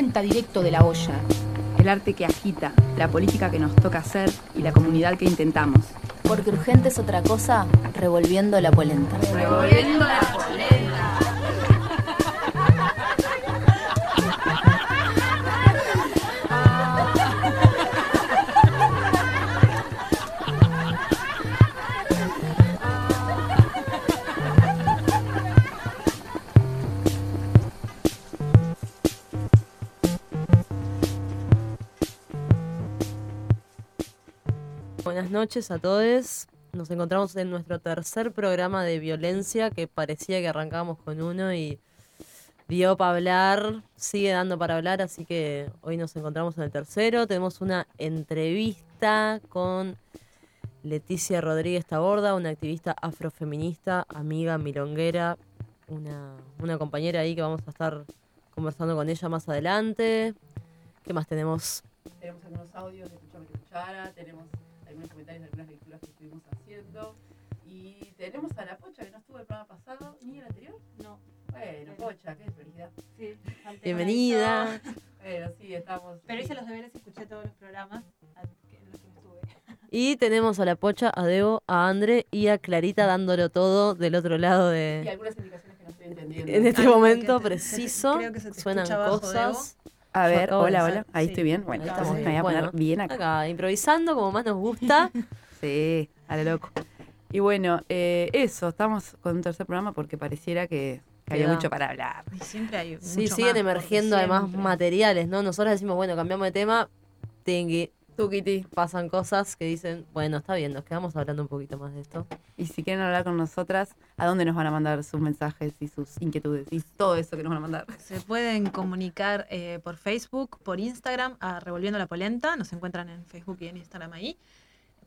directo de la olla. El arte que agita, la política que nos toca hacer y la comunidad que intentamos. Porque urgente es otra cosa, revolviendo la polenta. Revolviendo la polenta. Buenas noches a todos. Nos encontramos en nuestro tercer programa de violencia que parecía que arrancábamos con uno y dio para hablar, sigue dando para hablar, así que hoy nos encontramos en el tercero. Tenemos una entrevista con Leticia Rodríguez Taborda, una activista afrofeminista, amiga milonguera, una, compañera ahí que vamos a estar conversando con ella más adelante. ¿Qué más tenemos? Tenemos algunos audios de Escuchame que tenemos algunos comentarios de algunas lecturas que estuvimos haciendo. Y tenemos a la Pocha que no estuvo el programa pasado, ni el anterior. No. Bueno, Pocha, qué felicidad. Sí, Bienvenida. Bueno, sí, estamos. Pero hice los deberes y escuché todos los programas al que- en los que estuve. Y tenemos a la Pocha, a Debo, a Andre y a Clarita dándolo todo del otro lado Y de... algunas indicaciones que no estoy entendiendo. En este momento preciso, creo que se te suenan bajo, cosas. A ver, hola, hola. Ahí sí. estoy bien. Bueno, Ahí estamos, me voy a poner Bueno, bien acá. Acá, improvisando como más nos gusta. Sí, a lo loco. Y bueno, eh, eso, estamos con un tercer programa porque pareciera que, que había mucho para hablar. Y siempre hay Sí, mucho siguen más, emergiendo además siempre. materiales, ¿no? Nosotros decimos, bueno, cambiamos de tema, tingui, Tukiti. pasan cosas que dicen, bueno, está bien, nos quedamos hablando un poquito más de esto. Y si quieren hablar con nosotras, ¿a dónde nos van a mandar sus mensajes y sus inquietudes? Y todo eso que nos van a mandar. Se pueden comunicar eh, por Facebook, por Instagram, a Revolviendo la Polenta. Nos encuentran en Facebook y en Instagram ahí.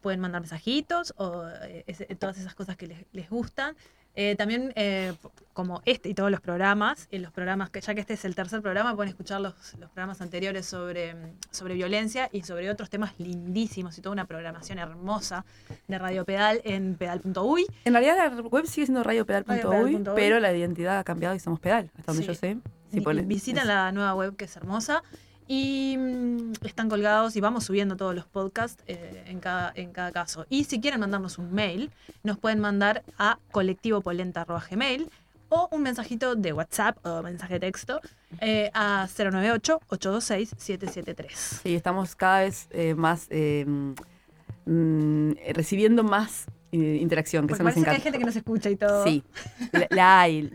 Pueden mandar mensajitos o eh, ese- todas esas cosas que les, les gustan. Eh, también, eh, como este y todos los programas, y los programas que ya que este es el tercer programa, pueden escuchar los, los programas anteriores sobre, sobre violencia y sobre otros temas lindísimos y toda una programación hermosa de Radio Pedal en pedal.uy. En realidad la web sigue siendo radiopedal.uy, Radiopedal.uy. pero la identidad ha cambiado y somos pedal, hasta donde Sí. yo sé. Si Vi- ponen- Visiten es- la nueva web que es hermosa. Y mm, están colgados y vamos subiendo todos los podcasts eh, en, cada, en cada caso. Y si quieren mandarnos un mail, nos pueden mandar a colectivopolenta.gmail o un mensajito de WhatsApp o mensaje de texto eh, a 098-826-773. Sí, estamos cada vez eh, más eh, mm, recibiendo más interacción, que Porque eso nos parece que hay gente que nos escucha y todo. Sí, la, la hay.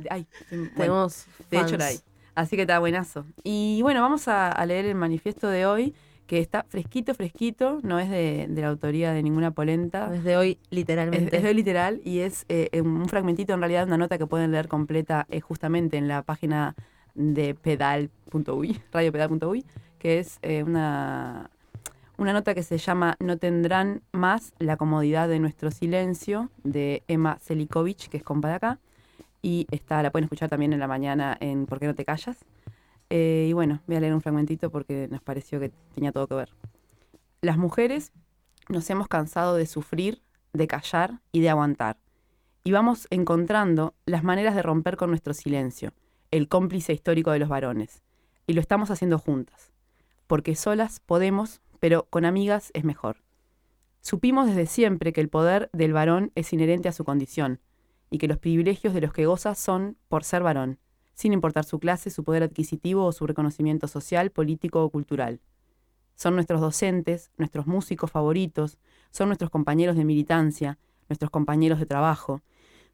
Bueno, Tenemos de hecho fans. la hay. Así que está buenazo. Y bueno, vamos a, a leer el manifiesto de hoy, que está fresquito, fresquito, no es de, de la autoría de ninguna polenta. Desde hoy, Es, literalmente. es de literal y es eh, un fragmentito, en realidad, una nota que pueden leer completa eh, justamente en la página de pedal.uy, radiopedal.uy, que es eh, una, una nota que se llama No tendrán más la comodidad de nuestro silencio, de Emma Selikovic, que es compa de acá. Y está, la pueden escuchar también en la mañana en ¿Por qué no te callas? Eh, y bueno, voy a leer un fragmentito porque nos pareció que tenía todo que ver. Las mujeres nos hemos cansado de sufrir, de callar y de aguantar. Y vamos encontrando las maneras de romper con nuestro silencio, el cómplice histórico de los varones. Y lo estamos haciendo juntas. Porque solas podemos, pero con amigas es mejor. Supimos desde siempre que el poder del varón es inherente a su condición, y que los privilegios de los que goza son por ser varón, sin importar su clase, su poder adquisitivo o su reconocimiento social, político o cultural. Son nuestros docentes, nuestros músicos favoritos, son nuestros compañeros de militancia, nuestros compañeros de trabajo,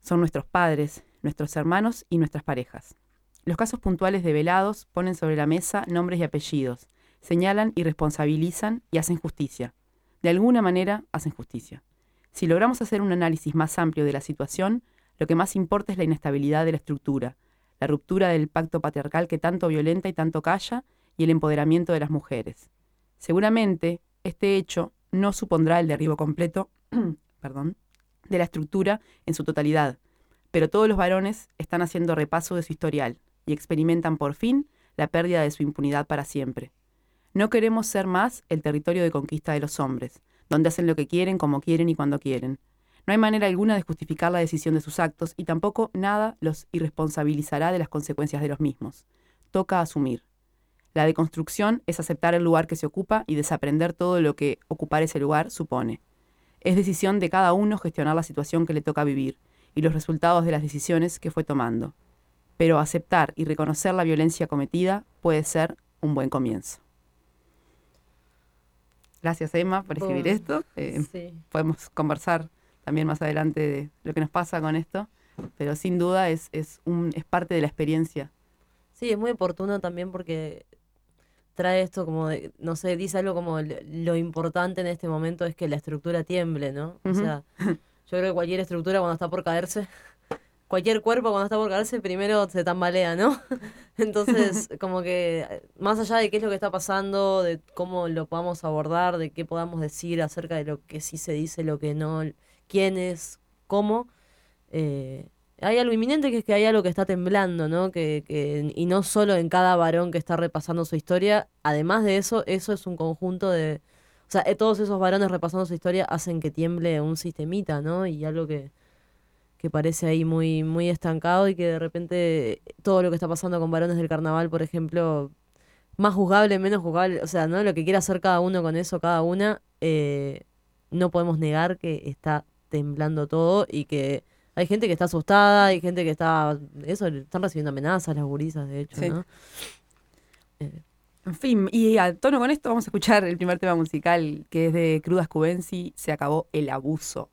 son nuestros padres, nuestros hermanos y nuestras parejas. Los casos puntuales de velados ponen sobre la mesa nombres y apellidos, señalan y responsabilizan y hacen justicia. De alguna manera hacen justicia. Si logramos hacer un análisis más amplio de la situación, lo que más importa es la inestabilidad de la estructura, la ruptura del pacto patriarcal que tanto violenta y tanto calla y el empoderamiento de las mujeres. Seguramente este hecho no supondrá el derribo completo perdón, de la estructura en su totalidad, pero todos los varones están haciendo repaso de su historial y experimentan por fin la pérdida de su impunidad para siempre. No queremos ser más el territorio de conquista de los hombres, donde hacen lo que quieren, como quieren y cuando quieren. No hay manera alguna de justificar la decisión de sus actos y tampoco nada los irresponsabilizará de las consecuencias de los mismos. Toca asumir. La deconstrucción es aceptar el lugar que se ocupa y desaprender todo lo que ocupar ese lugar supone. Es decisión de cada uno gestionar la situación que le toca vivir y los resultados de las decisiones que fue tomando. Pero aceptar y reconocer la violencia cometida puede ser un buen comienzo. Gracias Emma por escribir esto. Eh, Sí. podemos conversar también más adelante de lo que nos pasa con esto, pero sin duda es, es, un, es parte de la experiencia. Sí, es muy oportuno también porque trae esto como, de- no sé, dice algo como lo, importante en este momento es que la estructura tiemble, ¿no? O sea, yo creo que cualquier estructura cuando está por caerse, cualquier cuerpo cuando está por caerse, primero se tambalea, ¿no? Entonces, como que más allá de qué es lo que está pasando, de cómo lo podamos abordar, de qué podamos decir acerca de lo que sí se dice, lo que no, quién es, cómo, eh, hay algo inminente que es que hay algo que está temblando, ¿no? Que, que, y no solo en cada varón que está repasando su historia, además de eso, eso es un conjunto de... O sea, eh, todos esos varones repasando su historia hacen que tiemble un sistemita, ¿no? Y algo que, que parece ahí muy, muy estancado y que de repente todo lo que está pasando con varones del carnaval, por ejemplo, más juzgable, menos juzgable, o sea, ¿no? Lo que quiera hacer cada uno con eso, cada una, eh, no podemos negar que está temblando todo y que hay gente que está asustada, hay gente que está, eso, están recibiendo amenazas las gurisas, de hecho, Sí. ¿no? Eh, En fin, y a tono con esto vamos a escuchar el primer tema musical que es de Crudas Cubensi, Se acabó el abuso.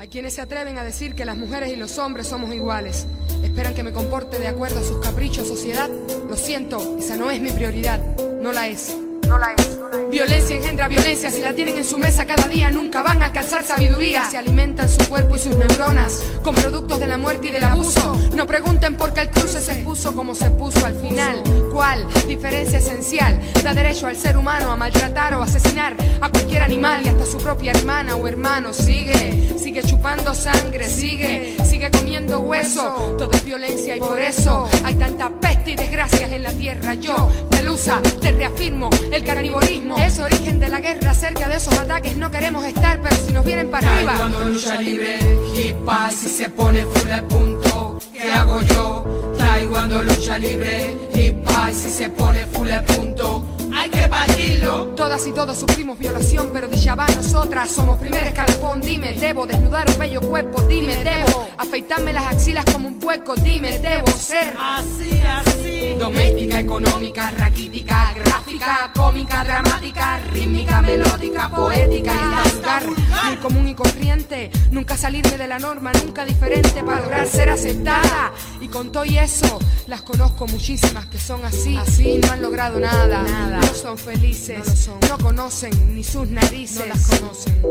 Hay quienes se atreven a decir que las mujeres y los hombres somos iguales. Esperan que me comporte de acuerdo a sus caprichos, sociedad. Lo siento, esa no es mi prioridad. No la es. No la es. Violencia engendra violencia. Si la tienen en su mesa cada día, nunca van a alcanzar sabiduría. Se alimentan su cuerpo y sus neuronas con productos de la muerte y del abuso. No pregunten por qué el cruce se puso como se puso al final. ¿Cuál? Diferencia esencial. Da derecho al ser humano a maltratar o asesinar a cualquier animal y hasta su propia hermana o hermano. Sigue, sigue chupando sangre, sigue, sigue comiendo hueso. Todo es violencia y por eso hay tanta peste y desgracias en la tierra. Yo, Pelusa, te reafirmo, el carnivorismo es origen de la guerra. Cerca de esos ataques no queremos estar, pero si nos vienen para arriba. Cuando lucha libre, hip hop si se pone full al punto, ¿qué hago yo? Taekwondo lucha libre, hip hop si se pone full al punto, hay que batirlo. Todas y todos sufrimos violación, pero de ya va nosotras somos primer escalafón. Dime, debo desnudar un bello cuerpo. Dime, debo afeitarme las axilas como un puerco. Dime, debo ser Así, así. doméstica, económica, raquítica, gráfica, cómica, dramática, rítmica, melódica, poética y vulgar. Muy común y corriente, nunca salirme de la norma, nunca diferente para lograr ser aceptada. Y con todo y eso, las conozco muchísimas que son así, así no han logrado nada. No son felices, no, conocen ni sus narices. No las conocen.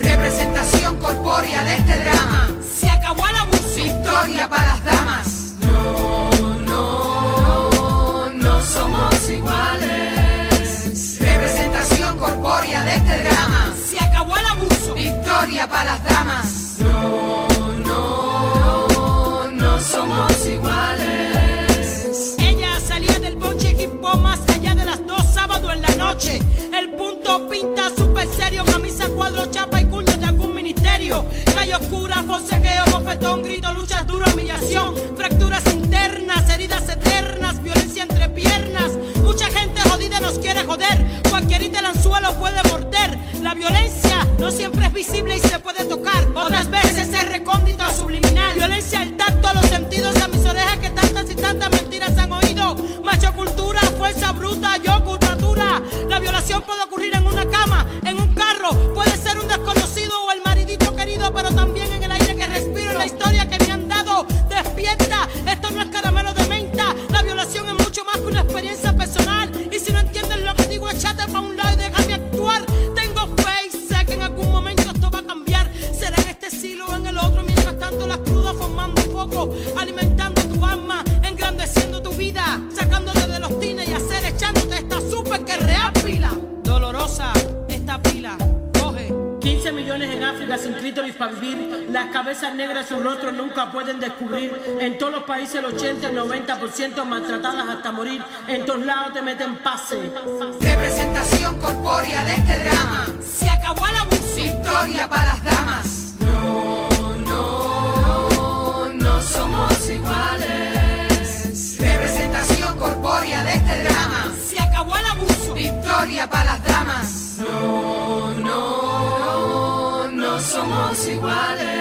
Representación corpórea de este drama. Se acabó el abuso. Victoria para las damas. No, no, no somos iguales. Representación corpórea de este drama. Se acabó el abuso. Victoria para las damas. Cuadro, chapa y cuña de algún ministerio. Calle oscura, forcejeo, bofetón, grito, luchas duro, humillación, fracturas internas, heridas eternas, violencia entre piernas. Mucha gente jodida nos quiere joder, cualquier ítem anzuelo puede morder. La violencia no siempre es visible y se puede tocar, otras veces es recóndito subliminal. Violencia al tacto, a los sentidos, a mis orejas que tantas y tantas mentiras han oído. Macho cultura, fuerza bruta, yo cultura. La violación puede Las cabezas negras su rostro nunca pueden descubrir. En todos los países el 80 y 90% maltratadas hasta morir. En todos lados te meten pase. Representación corpórea de este drama. Se acabó el abuso. Victoria para las damas. No, no, no somos iguales. Representación corpórea victoria para las damas. No, no, no somos iguales.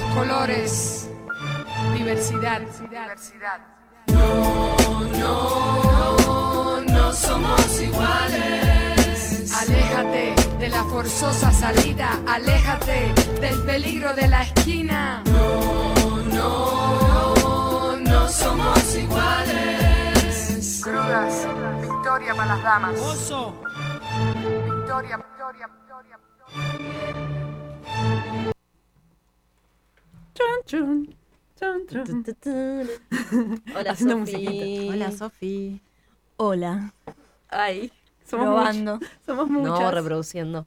Los colores. Diversidad, diversidad. No, no, no somos iguales. Aléjate de la forzosa salida, aléjate del peligro de la esquina. No, no, no somos iguales. Crudas, victoria para las damas. Oso. Victoria, victoria, victoria, victoria. Chun, chun, chun, chun. Hola, Haciendo Sofi. Hola, Sofi. Hola. Ay, somos Probando. Somos muchas. No, reproduciendo.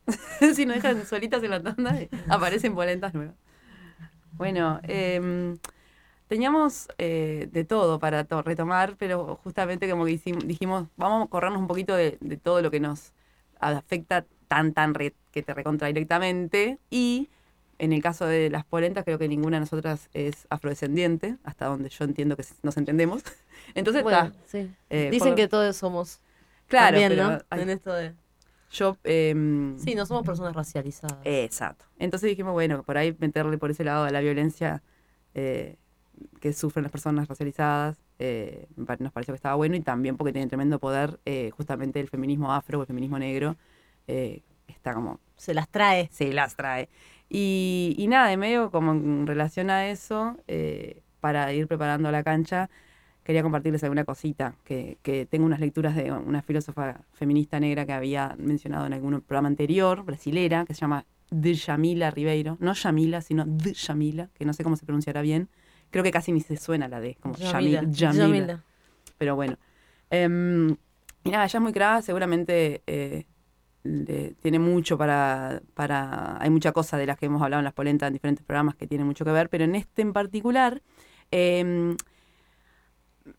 si nos dejan solitas en la tanda, eh, aparecen polentas nuevas. Bueno, em, teníamos eh, de todo para to- retomar, pero justamente como que dijimos, vamos a corrernos un poquito de, de todo lo que nos afecta tan, tan re- que te recontra directamente. Y en el caso de las polentas, creo que ninguna de nosotras es afrodescendiente, hasta donde yo entiendo que nos entendemos. Entonces, Bueno, está. sí. eh, Dicen por- que todos somos. Claro, también, pero, ¿no? En esto de. yo. em, Sí, no somos personas racializadas. Exacto. Entonces dijimos, bueno, por ahí meterle por ese lado a la violencia eh, que sufren las personas racializadas, eh, nos pareció que estaba bueno y también porque tiene tremendo poder eh, justamente el feminismo afro o el feminismo negro, eh, está como, Se las trae. se las trae. Y, y nada, de medio como en relación a eso, eh, para ir preparando la cancha, quería compartirles alguna cosita, que, que tengo unas lecturas de una filósofa feminista negra que había mencionado en algún programa anterior, brasilera, que se llama Djamila Ribeiro, no Yamila, sino Djamila, que no sé cómo se pronunciará bien, creo que casi ni se suena la D, como Yamila. Yamil- Yamila. Yamila. Pero bueno. Em, y nada, ella es muy clara, seguramente eh, tiene mucho para, para. Hay mucha cosa de las que hemos hablado en las polentas en diferentes programas que tiene mucho que ver, pero en este en particular. em,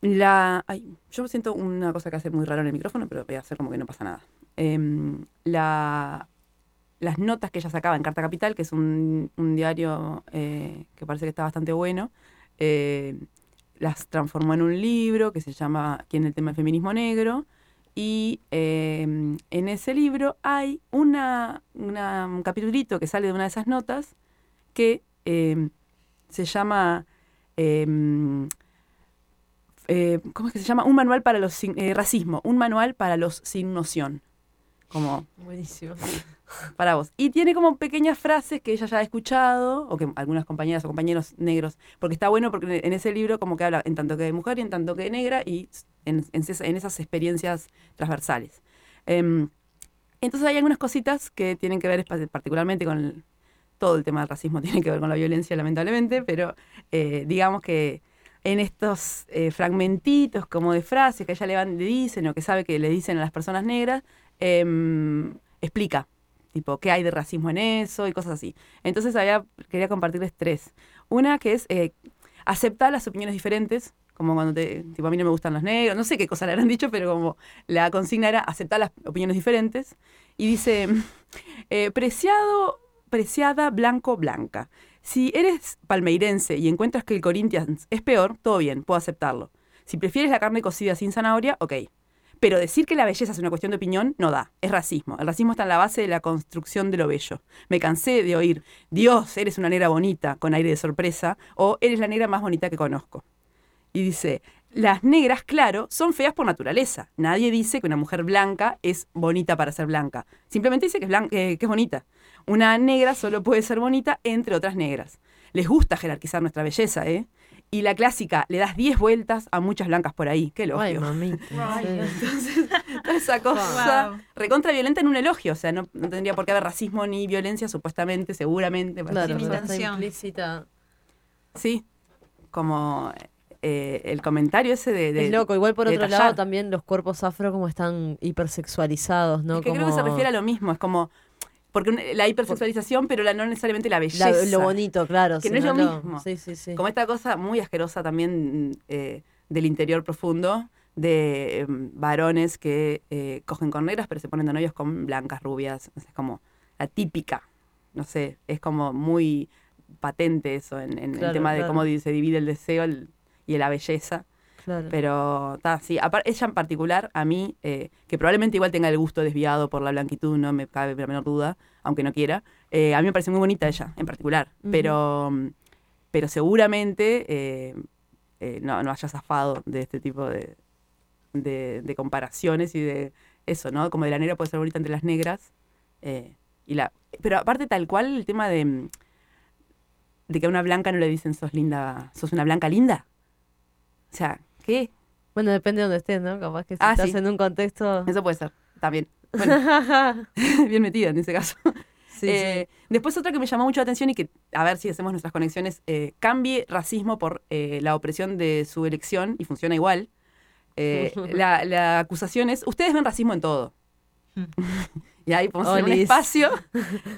la, ay, yo siento una cosa que hace muy raro en el micrófono, pero voy a hacer como que no pasa nada. Em, la, las notas que ella sacaba en Carta Capital, que es un, un diario eh, que parece que está bastante bueno, eh, las transformó en un libro que se llama ¿Quién el tema del feminismo negro? Y eh, en ese libro hay una, una- un capitulito que sale de una de esas notas que eh, se llama... eh, eh, ¿Cómo es que se llama? Un manual para los eh, racismo, un manual para los sin noción. Como Buenísimo. para vos. Y tiene como pequeñas frases que ella ya ha escuchado, o que algunas compañeras o compañeros negros, porque está bueno porque en ese libro como que habla en tanto que de mujer y en tanto que de negra y en, en en esas experiencias transversales. Em, entonces hay algunas cositas que tienen que ver particularmente con el- todo el tema del racismo, tiene que ver con la violencia lamentablemente, pero eh, digamos que en estos eh, fragmentitos como de frases que ella le, van, le dicen o que sabe que le dicen a las personas negras, em, explica, tipo, qué hay de racismo en eso y cosas así. Entonces había, quería compartirles tres. Una que es eh, aceptar las opiniones diferentes, como cuando te, tipo, a mí no me gustan los negros, no sé qué cosa le habrán dicho, pero como la consigna era aceptar las opiniones diferentes. Y dice, eh, preciado, preciada, blanco, blanca. Si eres palmeirense y encuentras que el Corinthians es peor, todo bien, puedo aceptarlo. Si prefieres la carne cocida sin zanahoria, ok. Pero decir que la belleza es una cuestión de opinión no da, es racismo. El racismo está en la base de la construcción de lo bello. Me cansé de oír, Dios, eres una negra bonita, con aire de sorpresa, o eres la negra más bonita que conozco. Y dice, las negras, claro, son feas por naturaleza. Nadie dice que una mujer blanca es bonita para ser blanca. Simplemente dice que es, blan- eh, que es bonita. Una negra solo puede ser bonita entre otras negras. Les gusta jerarquizar nuestra belleza, ¿eh? Y la clásica, le das 10 vueltas a muchas blancas por ahí. Qué elogio. Ay, mamita. Entonces, toda esa cosa Wow. recontra violenta en un elogio. O sea, no, no tendría por qué haber racismo ni violencia, supuestamente, seguramente. Claro, implícita. Sí, como eh, el comentario ese de... de- es loco. Igual por otro lado también los cuerpos afro como están hipersexualizados, ¿no? Es que creo que se refiere a lo mismo, es como... Porque la hipersexualización, pero la, no necesariamente la belleza. la- lo bonito, claro. Que no es lo mismo. Sí, sí, sí. Como esta cosa muy asquerosa también, eh, del interior profundo de em, varones que eh, cogen con negras pero se ponen de novios con blancas, rubias. Es como la típica, no sé, es como muy patente eso en, en Claro, el tema de claro. cómo se divide el deseo el- y la belleza. Claro. Pero ta, sí, apar- ella en particular, a mí, eh, que probablemente igual tenga el gusto desviado por la blanquitud, no me cabe la menor duda, aunque no quiera, eh, a mí me parece muy bonita ella en particular, Ujú. pero, mm, pero seguramente eh, no, no haya zafado de este tipo de, de, de comparaciones y de eso, ¿no? Como de la negra puede ser bonita entre las negras. y la, pero aparte tal cual el tema de, mm, de que a una blanca no le dicen sos linda, sos una blanca linda. O sea, ¿qué? Bueno, depende de donde estés, ¿no? Capaz que si Ah, estás sí. en un contexto... Eso puede ser, también. Bueno, bien metida en ese caso. Sí, Eh, Después otra que me llamó mucho la atención y que, a ver si hacemos nuestras conexiones, eh, cambie racismo por eh, la opresión de su elección y funciona igual. La, la acusación es, ustedes ven racismo en todo. y ahí podemos hacer un espacio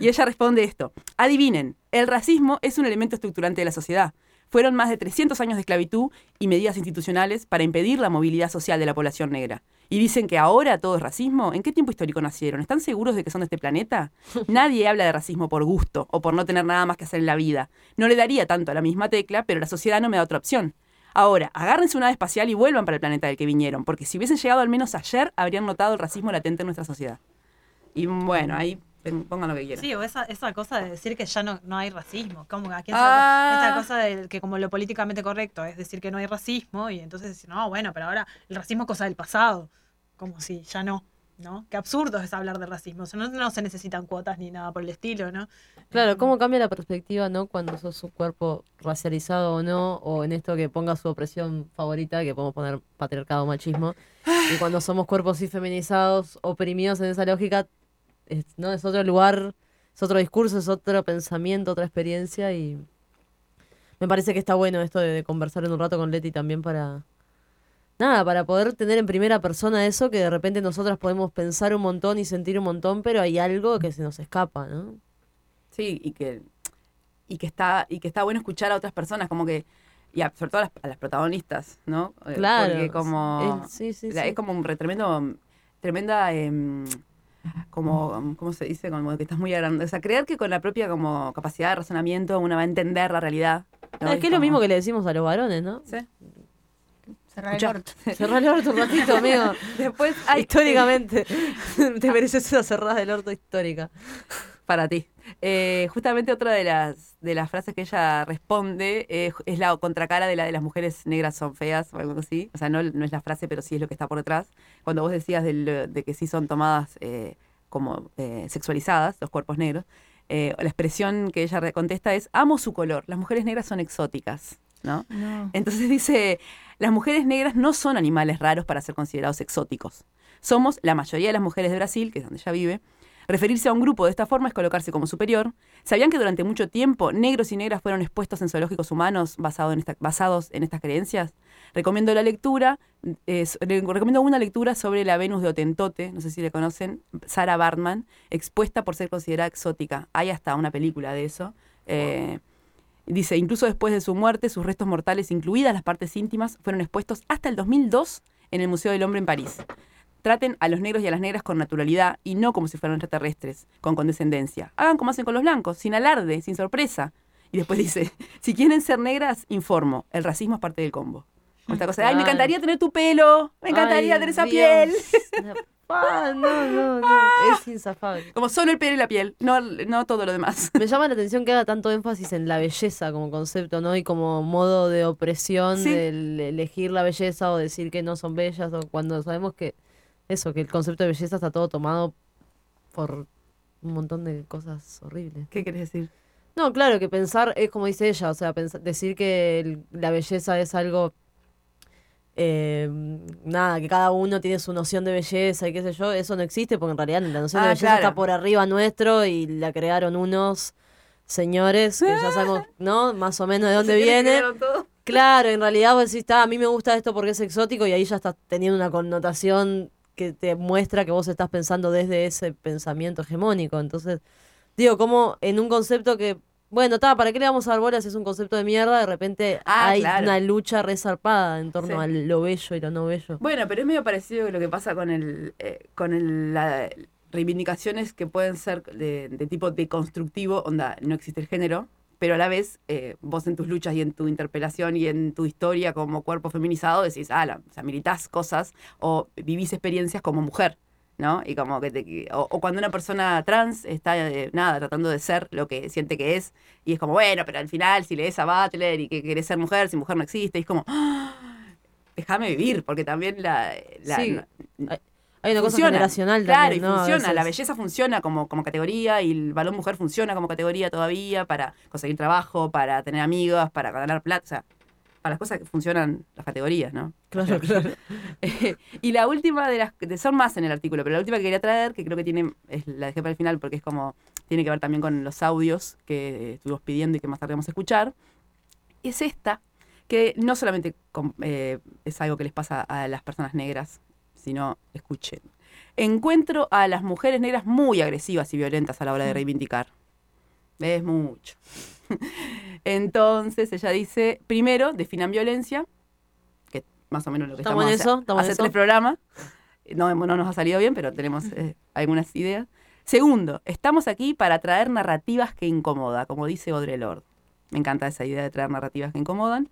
y ella responde esto. Adivinen, el racismo es un elemento estructurante de la sociedad. Fueron más de 300 años de esclavitud y medidas institucionales para impedir la movilidad social de la población negra. Y dicen que ahora todo es racismo. ¿En qué tiempo histórico nacieron? ¿Están seguros de que son de este planeta? Nadie habla de racismo por gusto o por no tener nada más que hacer en la vida. No le daría tanto a la misma tecla, pero la sociedad no me da otra opción. Ahora, agárrense una nave espacial y vuelvan para el planeta del que vinieron, porque si hubiesen llegado al menos ayer, habrían notado el racismo latente en nuestra sociedad. Y bueno, ahí pongan lo que quieran. Sí, o esa, esa cosa de decir que ya no, no hay racismo. Como que a quién Ah. esa cosa de que como lo políticamente correcto es decir que no hay racismo y entonces decir, no, bueno, pero ahora el racismo es cosa del pasado. Como si ya no, ¿no? Qué absurdo es hablar de racismo. O sea, no, no se necesitan cuotas ni nada por el estilo, ¿no? Claro, cómo cambia la perspectiva, ¿no? Cuando sos un cuerpo racializado o no, o en esto que ponga su opresión favorita, que podemos poner patriarcado o machismo, y cuando somos cuerpos sí feminizados, oprimidos en esa lógica, es, ¿no? Es otro lugar, es otro discurso, es otro pensamiento, otra experiencia, y me parece que está bueno esto de, de conversar en un rato con Leti también para... Nada, para poder tener en primera persona eso que de repente nosotras podemos pensar un montón y sentir un montón, pero hay algo que se nos escapa, ¿no? Sí, y que, y que está, y que está bueno escuchar a otras personas, como que, y a- sobre todo a las, a las protagonistas, ¿no? Eh, Claro, Porque como sí, sí, sí. es como un re- tremendo, tremenda em, como, ¿cómo se dice? Como que estás muy agrandado. O sea, creer que con la propia como capacidad de razonamiento uno va a entender la realidad. ¿no? Ah, es que es lo mismo que le decimos a los varones, ¿no? Sí. Cerrar el orto. Cerrar el orto un ratito, amigo. Después Históricamente, te mereces una cerrada del orto histórica. para ti. Eh, justamente otra de las, de las frases que ella responde eh, es la contracara de la de las mujeres negras son feas o algo así. O sea, no, no es la frase, pero sí es lo que está por detrás. Cuando vos decías del- de que sí son tomadas eh, como sexualizadas, los cuerpos negros, la expresión que ella contesta es, amo su color, las mujeres negras son exóticas. ¿no? Entonces dice, las mujeres negras no son animales raros para ser considerados exóticos. Somos la mayoría de las mujeres de Brasil, que es donde ella vive. Referirse a un grupo de esta forma es colocarse como superior. ¿Sabían que durante mucho tiempo negros y negras fueron expuestos en zoológicos humanos basados en estas creencias? Recomiendo la lectura, eh, recomiendo una lectura sobre la Venus de Otentote, no sé si le conocen, Sarah Bartman, expuesta por ser considerada exótica. Hay hasta una película de eso. Eh, Dice, incluso después de su muerte, sus restos mortales, incluidas las partes íntimas, fueron expuestos hasta el 2002 en el Museo del Hombre en París. Traten a los negros y a las negras con naturalidad y no como si fueran extraterrestres, con condescendencia. Hagan como hacen con los blancos, sin alarde, sin sorpresa. Y después dice, si quieren ser negras, informo, el racismo es parte del combo. Con esta cosa de, ay, me encantaría tener tu pelo, me encantaría Ay, tener esa Dios. piel. Ah, no, no, no. Es insafable. Como solo el pelo y la piel, no, no todo lo demás. Me llama la atención que haga tanto énfasis en la belleza como concepto, ¿no? Y como modo de opresión Sí. del elegir la belleza o decir que no son bellas, o cuando sabemos que eso, que el concepto de belleza está todo tomado por un montón de cosas horribles. ¿Qué querés decir? No, claro, que pensar es como dice ella, o sea, pens- decir que el- la belleza es algo, eh, nada, que cada uno tiene su noción de belleza y qué sé yo, eso no existe porque en realidad la noción de Ah, belleza claro. está por arriba nuestro y la crearon unos señores que ya sabemos, ¿no? Más o menos de dónde viene. Claro, en realidad vos decís, "Ta, a mí me gusta esto porque es exótico y ahí ya estás teniendo una connotación que te muestra que vos estás pensando desde ese pensamiento hegemónico. Entonces, digo, como en un concepto que Bueno, ta, ¿para qué le vamos a dar bolas? Es un concepto de mierda. De repente Ah, hay claro. una lucha resarpada en torno Sí. a lo bello y lo no bello. Bueno, pero es medio parecido a lo que pasa con el eh, con el, la- reivindicaciones que pueden ser de, de tipo deconstructivo, onda, no existe el género, pero a la vez eh, vos en tus luchas y en tu interpelación y en tu historia como cuerpo feminizado decís, ah, la- o sea, militás cosas o vivís experiencias como mujer. ¿no? Y como que te, o, o cuando una persona trans está, eh, nada, tratando de ser lo que siente que es, y es como, bueno, pero al final si lees a Butler y que querés ser mujer, si mujer no existe, y es como, "Ah, déjame vivir, porque también la... la- Sí, no- hay- una cosa funciona. generacional Claro, también, y funciona, la belleza funciona como, como categoría y el balón mujer funciona como categoría todavía para conseguir trabajo, para tener amigas, para ganar plata, o sea, para las cosas que funcionan las categorías, ¿no? Claro, claro. Eh, y la última de las de- son más en el artículo, pero la última que quería traer, que creo que tiene, es, la dejé para el final porque es como, tiene que ver también con los audios que estuvimos pidiendo y que más tarde vamos a escuchar, es esta, que no solamente eh, es algo que les pasa a las personas negras, sino, escuchen, encuentro a las mujeres negras muy agresivas y violentas a la hora de reivindicar. Es mucho. Entonces ella dice, primero, definan violencia, que más o menos lo que Estamos estamos, en eso, estamos en hace eso. tres programas. No, no nos ha salido bien, pero tenemos eh, algunas ideas. Segundo, estamos aquí para traer narrativas que incomodan, como dice Audre Lorde. Me encanta esa idea de traer narrativas que incomodan.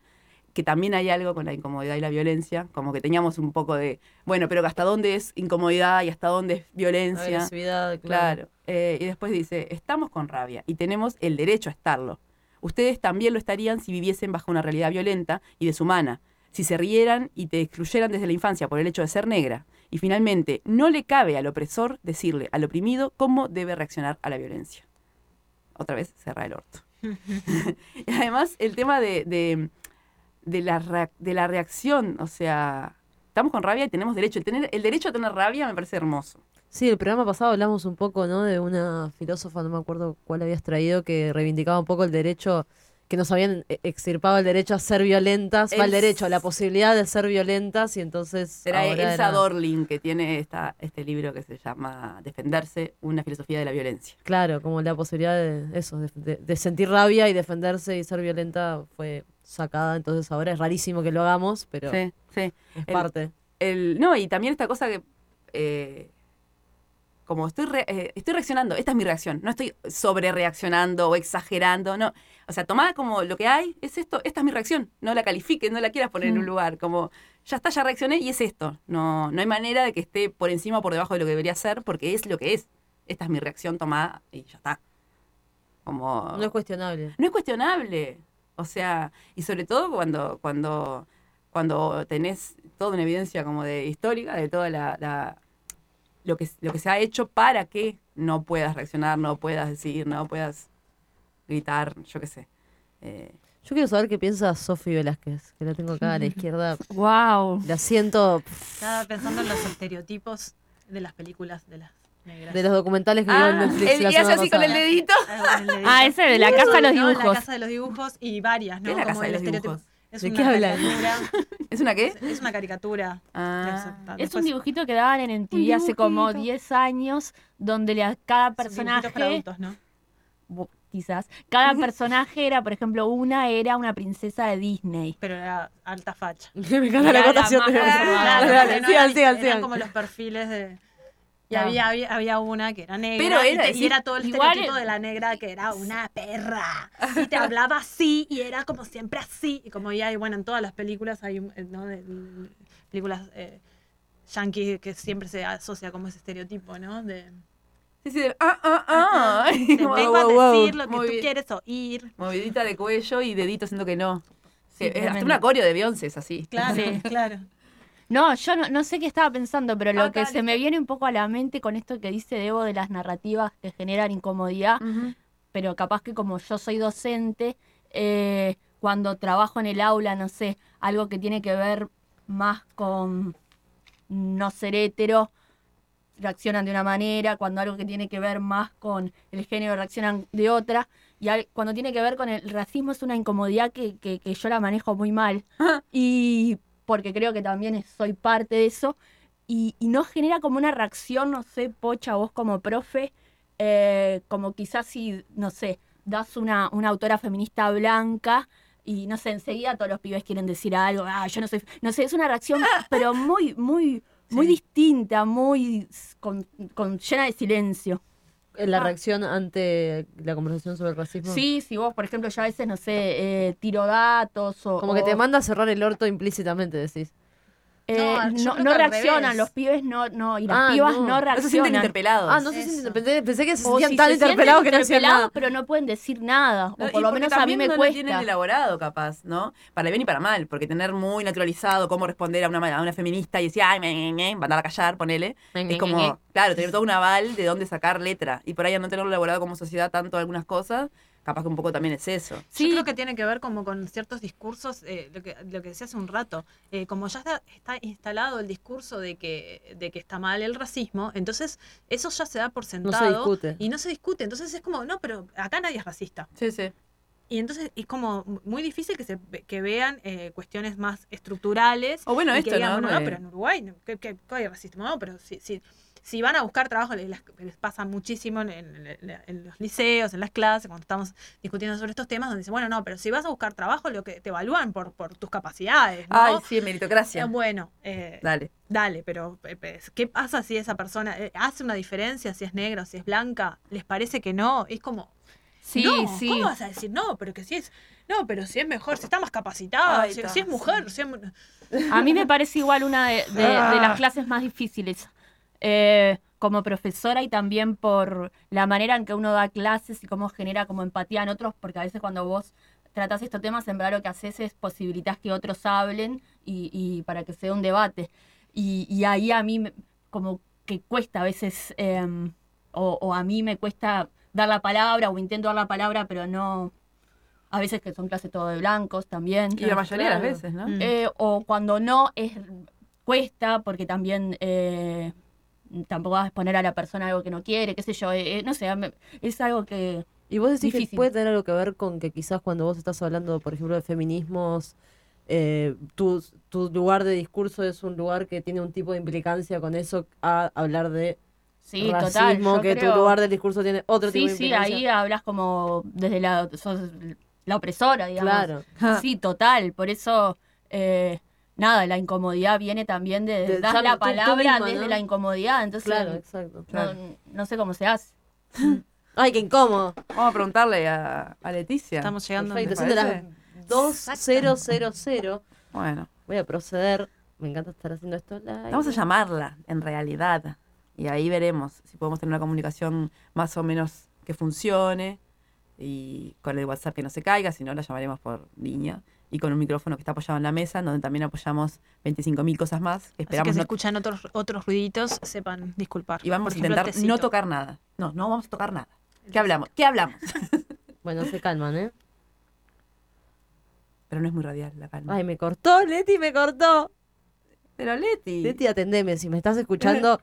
Que también hay algo con la incomodidad y la violencia, como que teníamos un poco de, bueno, pero hasta dónde es incomodidad y hasta dónde es violencia. Agresividad, claro. Claro. Eh, y después dice, estamos con rabia y tenemos el derecho a estarlo. Ustedes también lo estarían si viviesen bajo una realidad violenta y deshumana, si se rieran y te excluyeran desde la infancia por el hecho de ser negra. Y finalmente, no le cabe al opresor decirle al oprimido cómo debe reaccionar a la violencia. Otra vez, cerra el orto. y además, el tema de, de, de la, de la reacción, o sea, estamos con rabia y tenemos derecho. El, tener, el derecho a tener rabia me parece hermoso. Sí, el programa pasado hablamos un poco, ¿no? De una filósofa, no me acuerdo cuál habías traído, que reivindicaba un poco el derecho, que nos habían eh, extirpado el derecho a ser violentas, el Els- derecho, la posibilidad de ser violentas, y entonces Era Elsa era- Dorling, que tiene esta, este libro que se llama Defenderse, una filosofía de la violencia. Claro, como la posibilidad de eso, de, de- de sentir rabia y defenderse y ser violenta fue sacada, entonces ahora es rarísimo que lo hagamos, pero Sí, sí. es parte. El, no, y también esta cosa que, eh, como estoy, re- eh, estoy reaccionando, esta es mi reacción, no estoy sobre reaccionando o exagerando, no. O sea, tomá como lo que hay, es esto, esta es mi reacción, no la califiques, no la quieras poner en un lugar, como ya está, ya reaccioné y es esto. No, no hay manera de que esté por encima o por debajo de lo que debería ser, porque es lo que es. Esta es mi reacción tomada y ya está. Como, No es cuestionable. no es cuestionable. O sea, y sobre todo cuando, cuando, cuando tenés toda una evidencia como de histórica de toda la, la- lo que lo que se ha hecho para que no puedas reaccionar, no puedas decir, no puedas gritar, yo qué sé. Eh, Yo quiero saber qué piensa Sofi Velázquez, que la tengo acá a la izquierda. Wow. La siento Estaba pensando en los estereotipos de las películas de las. De los documentales que vio en ah, Netflix la así con el pasada. dedito. Ah, con el dedito. Ah, ese de la casa de los No, dibujos. La casa de los dibujos y varias, ¿no? ¿Qué es la Como casa de el los dibujos? Es ¿De una qué hablan? caricatura. ¿Es una qué? Es una caricatura. Ah. Es un dibujito que daban en MTV hace como 10 años, donde le- a cada para personaje, adultos, ¿no? bo- quizás, cada personaje era, por ejemplo, una era una princesa de Disney. Pero era alta facha. Me encanta la acotación de eran- como los perfiles de... Y había, había, había una que era negra Pero y era y, todo el estereotipo de la negra que era una perra. Y te hablaba así y era como siempre así. Y como ya hay, bueno, en todas las películas hay, eh, ¿no? De- de- películas eh, yankees que siempre se asocia como ese estereotipo, ¿no? De, Sí, sí, de, ah, ah, ah. te Como vengo a wow, wow. decir lo que tú quieres oír. Movidita de cuello y dedito haciendo que no. Sí, Sí, es hasta una coreo de Beyoncé es así. Claro, Sí. claro. No, yo no, no sé qué estaba pensando, pero lo Ah, que se me viene un poco a la mente con esto que dice Debo de las narrativas que generan incomodidad, pero capaz que como yo soy docente, eh, cuando trabajo en el aula, no sé, algo que tiene que ver más con no ser hetero, reaccionan de una manera, cuando algo que tiene que ver más con el género reaccionan de otra, y al- cuando tiene que ver con el racismo es una incomodidad que, que, que yo la manejo muy mal, y porque creo que también soy parte de eso, y, y no genera como una reacción, no sé, Pocha, vos como profe, eh, como quizás si, no sé, das una, una autora feminista blanca y no sé, enseguida todos los pibes quieren decir algo, ah, yo no soy, no sé, es una reacción pero muy, muy, muy distinta, muy con, con- llena de silencio. La reacción ante la conversación sobre el racismo. Sí, si vos, por ejemplo, yo a veces, no sé, eh, tiro datos o... Como que te manda a cerrar el orto implícitamente, decís. Eh, No, al reaccionan, revés. los pibes no, no, y las Ah, pibas no. no, se reaccionan. No se sienten interpelados. Ah, no sé si Eso. pensé, pensé que se sentían si tan se sienten interpelados que no interpelados, nada. pero no pueden decir nada. O por lo menos a mí me no lo cuesta. tienen elaborado, capaz, ¿no? Para bien y para mal, porque tener muy naturalizado cómo responder a una, a una feminista y decir, ay, me, me, me", mandar a callar, ponele. Es como, claro, tener todo un aval de dónde sacar letra. Y por ahí no tenerlo elaborado como sociedad tanto algunas cosas, capaz que un poco también es eso. Sí. Yo creo que tiene que ver como con ciertos discursos, eh, lo, que, lo que decía hace un rato, eh, como ya está, está instalado el discurso de que, de que está mal el racismo, entonces eso ya se da por sentado discute. y no se discute. Entonces es como, no, pero acá nadie es racista. Sí, sí. Y entonces es como muy difícil que se que vean eh, cuestiones más estructurales. O bueno, y esto, que digan, ¿no? bueno, no, pero en Uruguay, no, ¿qué, qué, qué hay racismo? No, pero si, si, si van a buscar trabajo, les, les pasa muchísimo en, en- en los liceos, en las clases, cuando estamos discutiendo sobre estos temas, donde dicen, bueno, no, pero si vas a buscar trabajo, lo que te evalúan por, por tus capacidades, ¿no? Ay, sí, Eh, meritocracia. bueno, eh, Dale. Dale, pero eh, eh, ¿qué pasa si esa persona eh, hace una diferencia, si es negra o si es blanca? ¿Les parece que no? Es como, Sí, no, sí. ¿cómo vas a decir no? Pero que si es, no, pero si es mejor, si está más capacitada, Ay, si, es mujer, si es A mí me parece igual una de, de- de Ah. las clases más difíciles. Eh, como profesora y también por la manera en que uno da clases y cómo genera como empatía en otros, porque a veces cuando vos tratás estos temas, en verdad lo que haces es posibilitas que otros hablen y, y para que se dé un debate. Y, y ahí a mí como que cuesta a veces, em, o, o a mí me cuesta dar la palabra o intento dar la palabra, pero no... A veces que son clases todo de blancos también. Y la mayoría de las veces, ¿no? Mm. Eh, o cuando no es cuesta porque también eh, tampoco vas a exponer a la persona algo que no quiere, qué sé yo, eh, eh, no sé, es algo que Y vos decís que puede tener algo que ver con que quizás cuando vos estás hablando, por ejemplo, de feminismos, eh, tu, tu lugar de discurso es un lugar que tiene un tipo de implicancia con eso a hablar de sí, racismo, total. que creo- tu lugar del discurso tiene otro tipo Sí, de sí, implicancia. ahí hablas como desde la, sos la opresora, digamos. Claro. Sí, total, por eso, eh, nada, la incomodidad viene también de, De- ya la palabra misma, desde ¿no? la incomodidad, entonces Claro, exacto. no, no sé cómo se hace. Ay, qué incómodo. Vamos a preguntarle a, a Leticia. estamos llegando. Perfecto, ¿te son de las parece? 2000. Bueno, Voy a proceder. Me encanta estar haciendo esto live. vamos a llamarla, en realidad. Y ahí veremos si podemos tener una comunicación más o menos que funcione. Y con el WhatsApp que no se caiga, si no la llamaremos por línea. Y con un micrófono que está apoyado en la mesa, donde también apoyamos 25.000 cosas más. Que Así que esperamos si no- escuchan otros, otros ruiditos, sepan disculpar. y vamos Por a intentar no tocar nada. No, no vamos a tocar nada. ¿Qué hablamos? ¿Qué hablamos? Bueno, se calman, ¿eh? Pero no es muy radial la calma. Ay, me cortó, Leti, me cortó. Pero Leti. Leti, atendeme. Si me estás escuchando,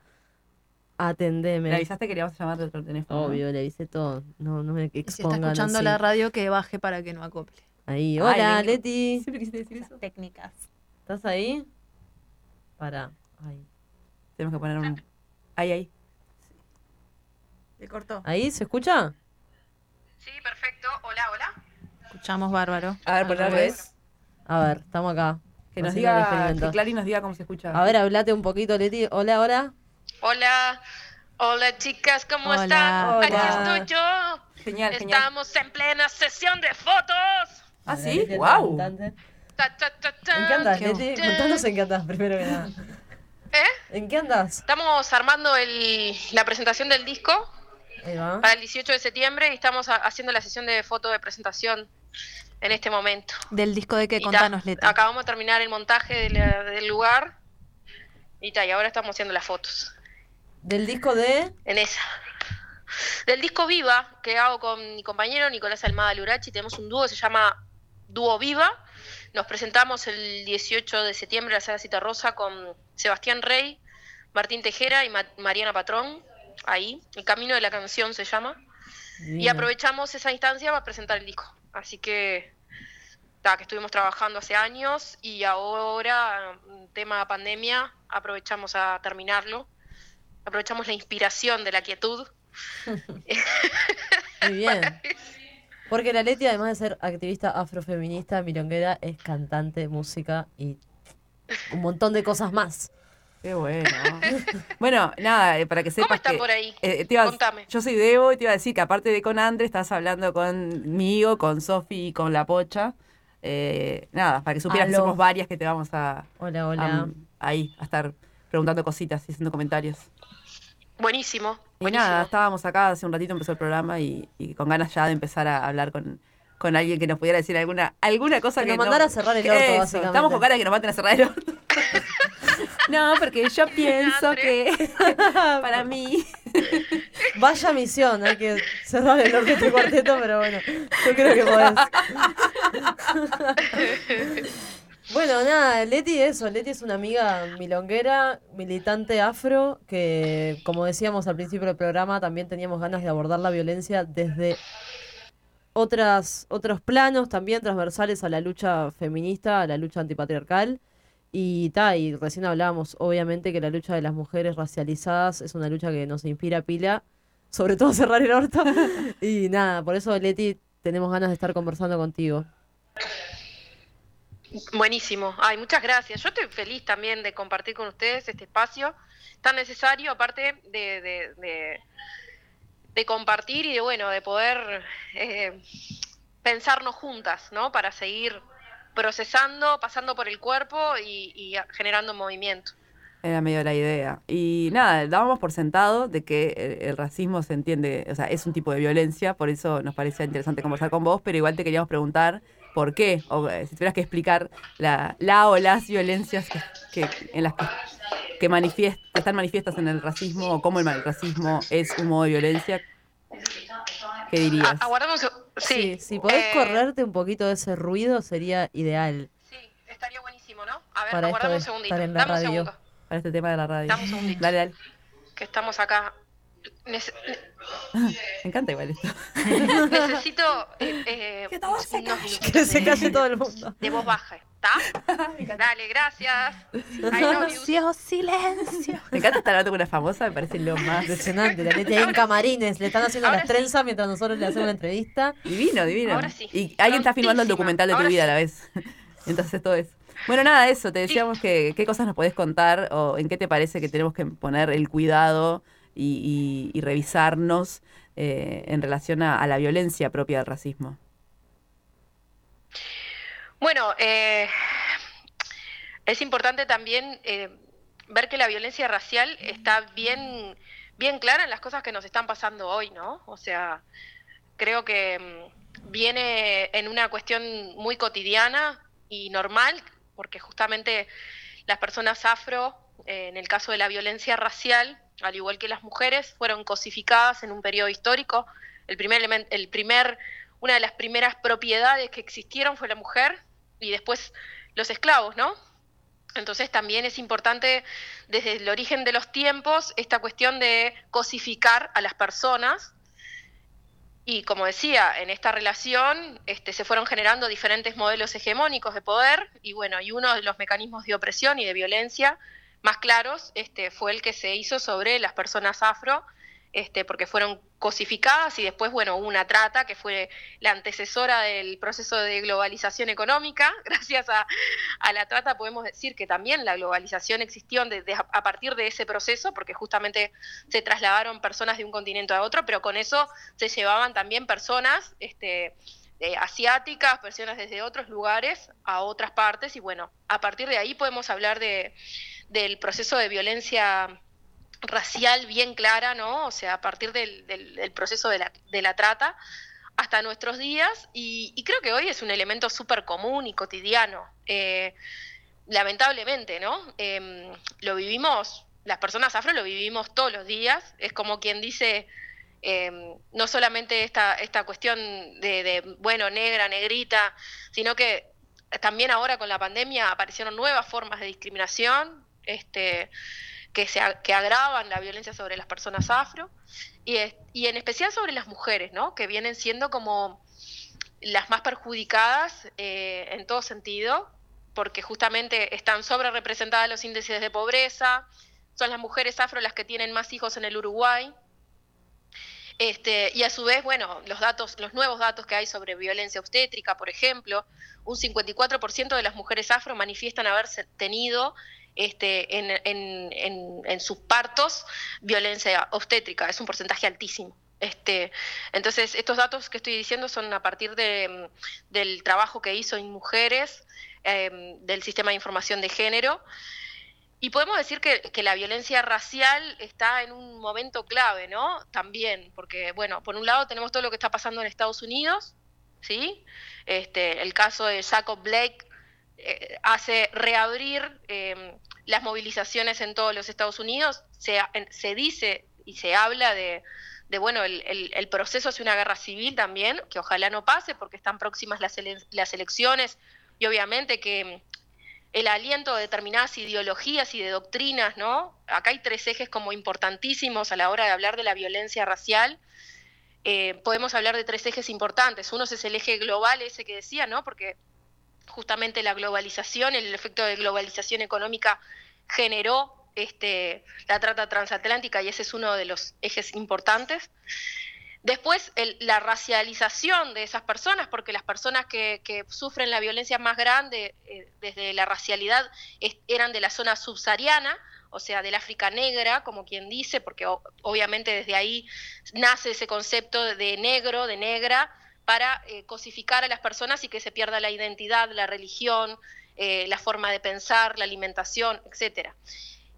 atendeme. Le avisaste que le vamos a llamar de otro teléfono. ¿no? Obvio, le avisé todo. No, no me Y si está expongan escuchando así. la radio, que baje para que no acople. Ahí, Ay, hola, le- Leti. Siempre quisiste decir eso. Técnicas. ¿Estás ahí? Para. Ahí. Tenemos que poner un. Ahí, ahí. Se cortó. ¿Ahí? ¿Se escucha? Sí, perfecto. Hola, hola. Escuchamos bárbaro. A ver, por la vez. A ver, estamos acá. Que nos diga. Que Clary nos diga cómo se escucha. A ver, hablate un poquito, Leti. Hola, hola. Hola. Hola, chicas, ¿cómo Hola. están? Hola. Aquí estoy yo. Genial, genial. Estamos en plena sesión de fotos. Ah, sí. Wow. cantante. Ta, ta, ta, ta. ¿En qué andas, Qué Leti? Contanos en qué andas, primero que nada. ¿Eh? ¿En qué andas? Estamos armando el- la presentación del disco Ahí va. para el 18 de septiembre y estamos a- haciendo la sesión de foto de presentación en este momento. Del disco de Y ta, contanos, Leti. Acabamos de terminar el montaje de la- del lugar y, ta, y ahora estamos haciendo las fotos. Del disco de. en esa. Del disco Viva, que hago con mi compañero Nicolás Almada Lurachi, tenemos un dúo que se llama Dúo Viva. Nos presentamos el 18 de septiembre en la Sala Cita Rosa con Sebastián Rey, Martín Tejera y Ma- Mariana Patrón. Ahí, El Camino de la Canción se llama. Y aprovechamos esa instancia para presentar el disco. Así que, ta, que estuvimos trabajando hace años y ahora, mm, tema pandemia, aprovechamos a terminarlo. Aprovechamos la inspiración de la quietud. Muy bien. Porque la Leti, además de ser activista afrofeminista, milonguera, es cantante, música y un montón de cosas más. Qué bueno. bueno, nada, eh, para que sepas ¿Cómo está que, por ahí? eh, te iba a- Contame. yo soy Debo y te iba a decir que aparte de con Andre, estás hablando conmigo, con Sofi y con La Pocha. Eh, nada, para que supieras que Aló. somos varias que te vamos a, Hola, hola. a- ahí, a estar preguntando cositas y haciendo comentarios. Buenísimo. Y nada, estábamos acá, hace un ratito empezó el programa y, y con ganas ya de empezar a hablar con, con alguien que nos pudiera decir alguna, alguna cosa Que que, nos no- mandara a cerrar el orto, básicamente. Estamos con ganas de que nos maten a cerrar el orto. no, porque yo pienso que para mí... Vaya misión, hay que cerrar el orto este cuarteto, pero bueno, yo creo que podés. Bueno, nada, Leti eso, Leti es una amiga milonguera, militante afro, que como decíamos al principio del programa, también teníamos ganas de abordar la violencia desde otras, otros planos, también transversales a la lucha feminista, a la lucha antipatriarcal. Y ta, y recién hablábamos, obviamente, que la lucha de las mujeres racializadas es una lucha que nos inspira pila, sobre todo cerrar el orto. y nada, por eso, Leti, tenemos ganas de estar conversando contigo. Buenísimo. Ay, muchas gracias. Yo estoy feliz también de compartir con ustedes este espacio tan necesario, aparte de, de, de- de compartir y de, bueno, de poder eh, pensarnos juntas, ¿no? Para seguir procesando, pasando por el cuerpo y, generando movimiento. Era medio la idea. Y nada, dábamos por sentado de que el, el racismo se entiende, o sea, es un tipo de violencia, por eso nos parecía interesante conversar con vos, pero igual te queríamos preguntar por qué, o eh, si tuvieras que explicar la, la o las violencias que, que- en las que, que manifiest- que están manifiestas en el racismo, o cómo el mal- racismo es un modo de violencia, ¿qué dirías? Aguardamos. Sí, si podés eh, correrte un poquito de ese ruido sería ideal. Estaría buenísimo, ¿no? A ver, aguardame un segundito. Dame un segundo, Para este tema de la radio. Dame un segundito. Dale, dale. que estamos acá. Nece- Me encanta igual esto. necesito eh, eh, unos Que se de- calle todo el mundo. De voz baja, ¿está? Dale, gracias. Silencio, silencio. Me encanta estar hablando con una famosa, me parece lo más. Impresionante, la ahí en camarines, le están haciendo Ahora las sí. trenzas mientras nosotros le hacemos la entrevista. Divino, divino. Ahora sí. Y alguien está filmando el documental de tu Ahora vida a la vez. Entonces todo es. Bueno, nada, eso. Te decíamos que qué cosas nos podés contar o en qué te parece que tenemos que poner el cuidado y, y- y revisarnos eh, en relación a, la violencia propia del racismo. Bueno, eh, es importante también eh, ver que la violencia racial está bien, bien clara en las cosas que nos están pasando hoy, ¿no? O sea, creo que mm, viene en una cuestión muy cotidiana y normal, porque justamente las personas afro, en el caso de la violencia racial, al igual que las mujeres, fueron cosificadas en un periodo histórico. El primer el primer, una de las primeras propiedades que existieron fue la mujer y después los esclavos, ¿no? Entonces también es importante desde el origen de los tiempos esta cuestión de cosificar a las personas y como decía, en esta relación este, se fueron generando diferentes modelos hegemónicos de poder y bueno, y uno de los mecanismos de opresión y de violencia más claros este, fue el que se hizo sobre las personas afro, este, porque fueron cosificadas y después, bueno, hubo una trata que fue la antecesora del proceso de globalización económica. Gracias a, la trata podemos decir que también la globalización existió a a partir de ese proceso, porque justamente se trasladaron personas de un continente a otro, pero con eso se llevaban también personas este, eh, asiáticas, personas desde otros lugares a otras partes, y bueno, a partir de ahí podemos hablar de, del proceso de violencia racial bien clara, ¿no? O sea, a partir del, del- del proceso de la, de la trata hasta nuestros días, y, creo que hoy es un elemento súper común y cotidiano. Eh, lamentablemente, ¿no? Em, lo vivimos, las personas afro lo vivimos todos los días, es como quien dice, em, no solamente esta, esta cuestión de, de, bueno, negra, negrita, sino que también ahora con la pandemia aparecieron nuevas formas de discriminación, este, que, se, que agravan la violencia sobre las personas afro, y, en especial sobre las mujeres. Que vienen siendo como las más perjudicadas eh, en todo sentido, porque justamente están sobre representadas los índices de pobreza, son las mujeres afro las que tienen más hijos en el Uruguay. Este, y a su vez, bueno, los datos, los nuevos datos que hay sobre violencia obstétrica, por ejemplo, un 54% de las mujeres afro manifiestan haberse tenido este, en, en, en, sus partos violencia obstétrica. Es un porcentaje altísimo. Este, entonces, estos datos que estoy diciendo son a partir de, del trabajo que hizo en mujeres eh, del sistema de información de género. Y podemos decir que, que, la violencia racial está en un momento clave, ¿no? También, porque, bueno, por un lado tenemos todo lo que está pasando en Estados Unidos, ¿sí? Este, el caso de Jacob Blake eh, hace reabrir eh, las movilizaciones en todos los Estados Unidos. Se, se dice y se habla de, de bueno, el, el, el, proceso hacia una guerra civil también, que ojalá no pase porque están próximas las, ele las elecciones y obviamente que el aliento de determinadas ideologías y de doctrinas, ¿no? Acá hay tres ejes como importantísimos a la hora de hablar de la violencia racial. Eh, podemos hablar de tres ejes importantes. Uno es el eje global, ese que decía, ¿no? Porque justamente la globalización, el efecto de globalización económica generó este, la trata transatlántica y ese es uno de los ejes importantes. Después, la racialización de esas personas, porque las personas que, sufren la violencia más grande eh, desde la racialidad eran de la zona subsahariana, o sea, del África negra, como quien dice, porque obviamente desde ahí nace ese concepto de negro, de negra, para eh, cosificar a las personas y que se pierda la identidad, la religión, eh, la forma de pensar, la alimentación, etcétera.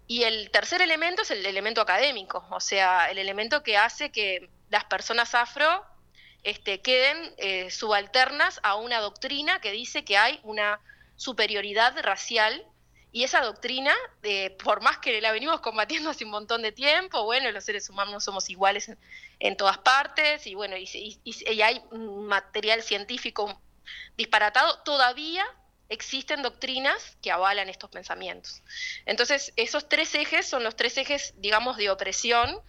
Y el tercer elemento es el elemento académico, o sea, el elemento que hace que las personas afro este, queden eh, subalternas a una doctrina que dice que hay una superioridad racial y esa doctrina, por más que la venimos combatiendo hace un montón de tiempo, bueno, los seres humanos somos iguales en, todas partes y bueno, y, y, y hay material científico disparatado, todavía existen doctrinas que avalan estos pensamientos. Entonces, esos tres ejes son los tres ejes, digamos, de opresión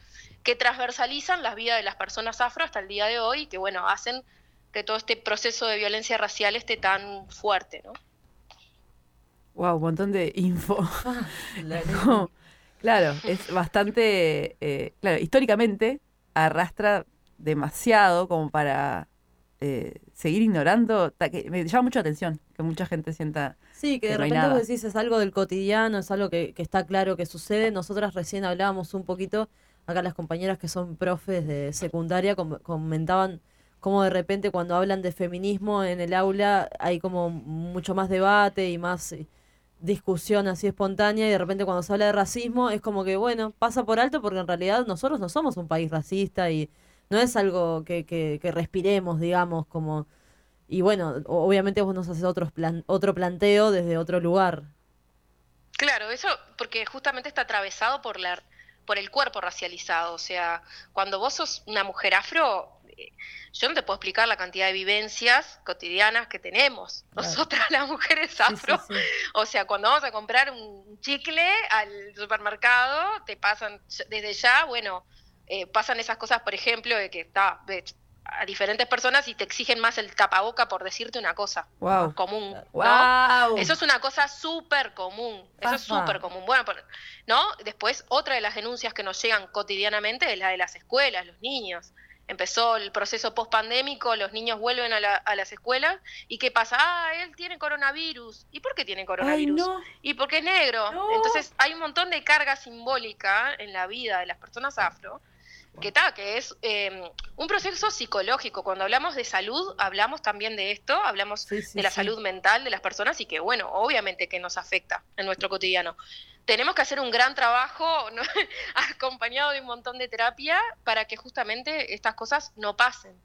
que transversalizan las vidas de las personas afro hasta el día de hoy y que, bueno, hacen que todo este proceso de violencia racial esté tan fuerte, ¿no? Wow, un montón de info. Ah, no, claro, es bastante, eh, claro, históricamente arrastra demasiado como para eh, seguir ignorando, que me llama mucho la atención que mucha gente sienta. Sí, que, que de no repente vos decís es algo del cotidiano, es algo que, que, está claro que sucede. Nosotras recién hablábamos un poquito acá las compañeras que son profes de secundaria com comentaban cómo de repente cuando hablan de feminismo en el aula hay como mucho más debate y más eh, discusión así espontánea y de repente cuando se habla de racismo es como que bueno, pasa por alto porque en realidad nosotros no somos un país racista y no es algo que, que, que respiremos, digamos, como... Y bueno, obviamente vos nos haces plan, otro planteo desde otro lugar. Claro, eso porque justamente está atravesado por la por el cuerpo racializado. O sea, cuando vos sos una mujer afro, eh, yo no te puedo explicar la cantidad de vivencias cotidianas que tenemos claro. nosotras las mujeres afro. Sí, sí, sí. O sea, cuando vamos a comprar un chicle al supermercado, te pasan desde ya, bueno, eh, pasan esas cosas, por ejemplo, de que está a diferentes personas y te exigen más el tapaboca por decirte una cosa wow. común. ¿no? Wow. Eso es una cosa súper común. Eso es súper común. Bueno, ¿no? Después, otra de las denuncias que nos llegan cotidianamente es la de las escuelas, los niños. Empezó el proceso post-pandémico, los niños vuelven a, la, a, las escuelas y ¿qué pasa? Ah, él tiene coronavirus. ¿Y por qué tiene coronavirus? Ay, no. Y porque es negro. No. Entonces hay un montón de carga simbólica en la vida de las personas afro que está, que es eh, un proceso psicológico. Cuando hablamos de salud, hablamos también de esto, hablamos sí, sí, de la sí. salud mental de las personas y que, bueno, obviamente que nos afecta en nuestro cotidiano. Tenemos que hacer un gran trabajo ¿no? acompañado de un montón de terapia para que justamente estas cosas no pasen.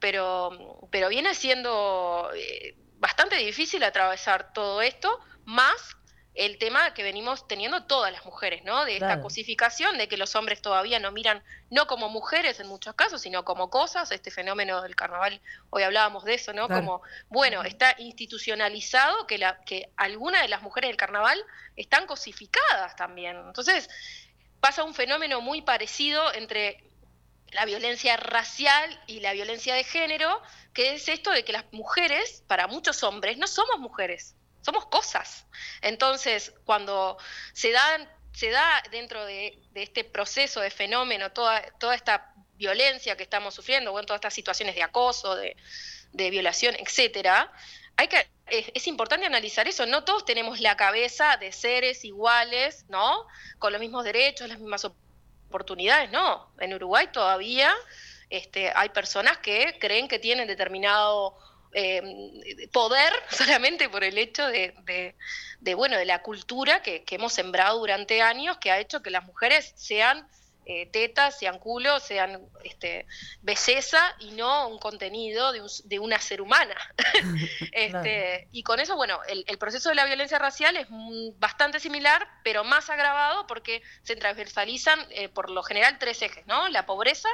Pero, pero viene siendo eh, bastante difícil atravesar todo esto, más el tema que venimos teniendo todas las mujeres, ¿no? De esta claro. cosificación, de que los hombres todavía no miran, no como mujeres en muchos casos, sino como cosas, este fenómeno del carnaval, hoy hablábamos de eso, ¿no? Claro. Como, bueno, está institucionalizado que, la, que algunas de las mujeres del carnaval están cosificadas también. Entonces, pasa un fenómeno muy parecido entre la violencia racial y la violencia de género, que es esto de que las mujeres, para muchos hombres, no somos mujeres somos cosas. Entonces, cuando se dan se da dentro de, este proceso de fenómeno, toda, toda esta violencia que estamos sufriendo, o en todas estas situaciones de acoso, de, de violación, etcétera, hay que, es, es, importante analizar eso. No todos tenemos la cabeza de seres iguales, ¿no? Con los mismos derechos, las mismas oportunidades, no. En Uruguay todavía este, hay personas que creen que tienen determinado eh, poder solamente por el hecho de, de, de bueno, de la cultura que, que, hemos sembrado durante años, que ha hecho que las mujeres sean eh, tetas, sean culos, sean este, belleza y no un contenido de, un, de una ser humana. este, claro. Y con eso, bueno, el, el, proceso de la violencia racial es bastante similar, pero más agravado porque se transversalizan eh, por lo general tres ejes, ¿no? La pobreza,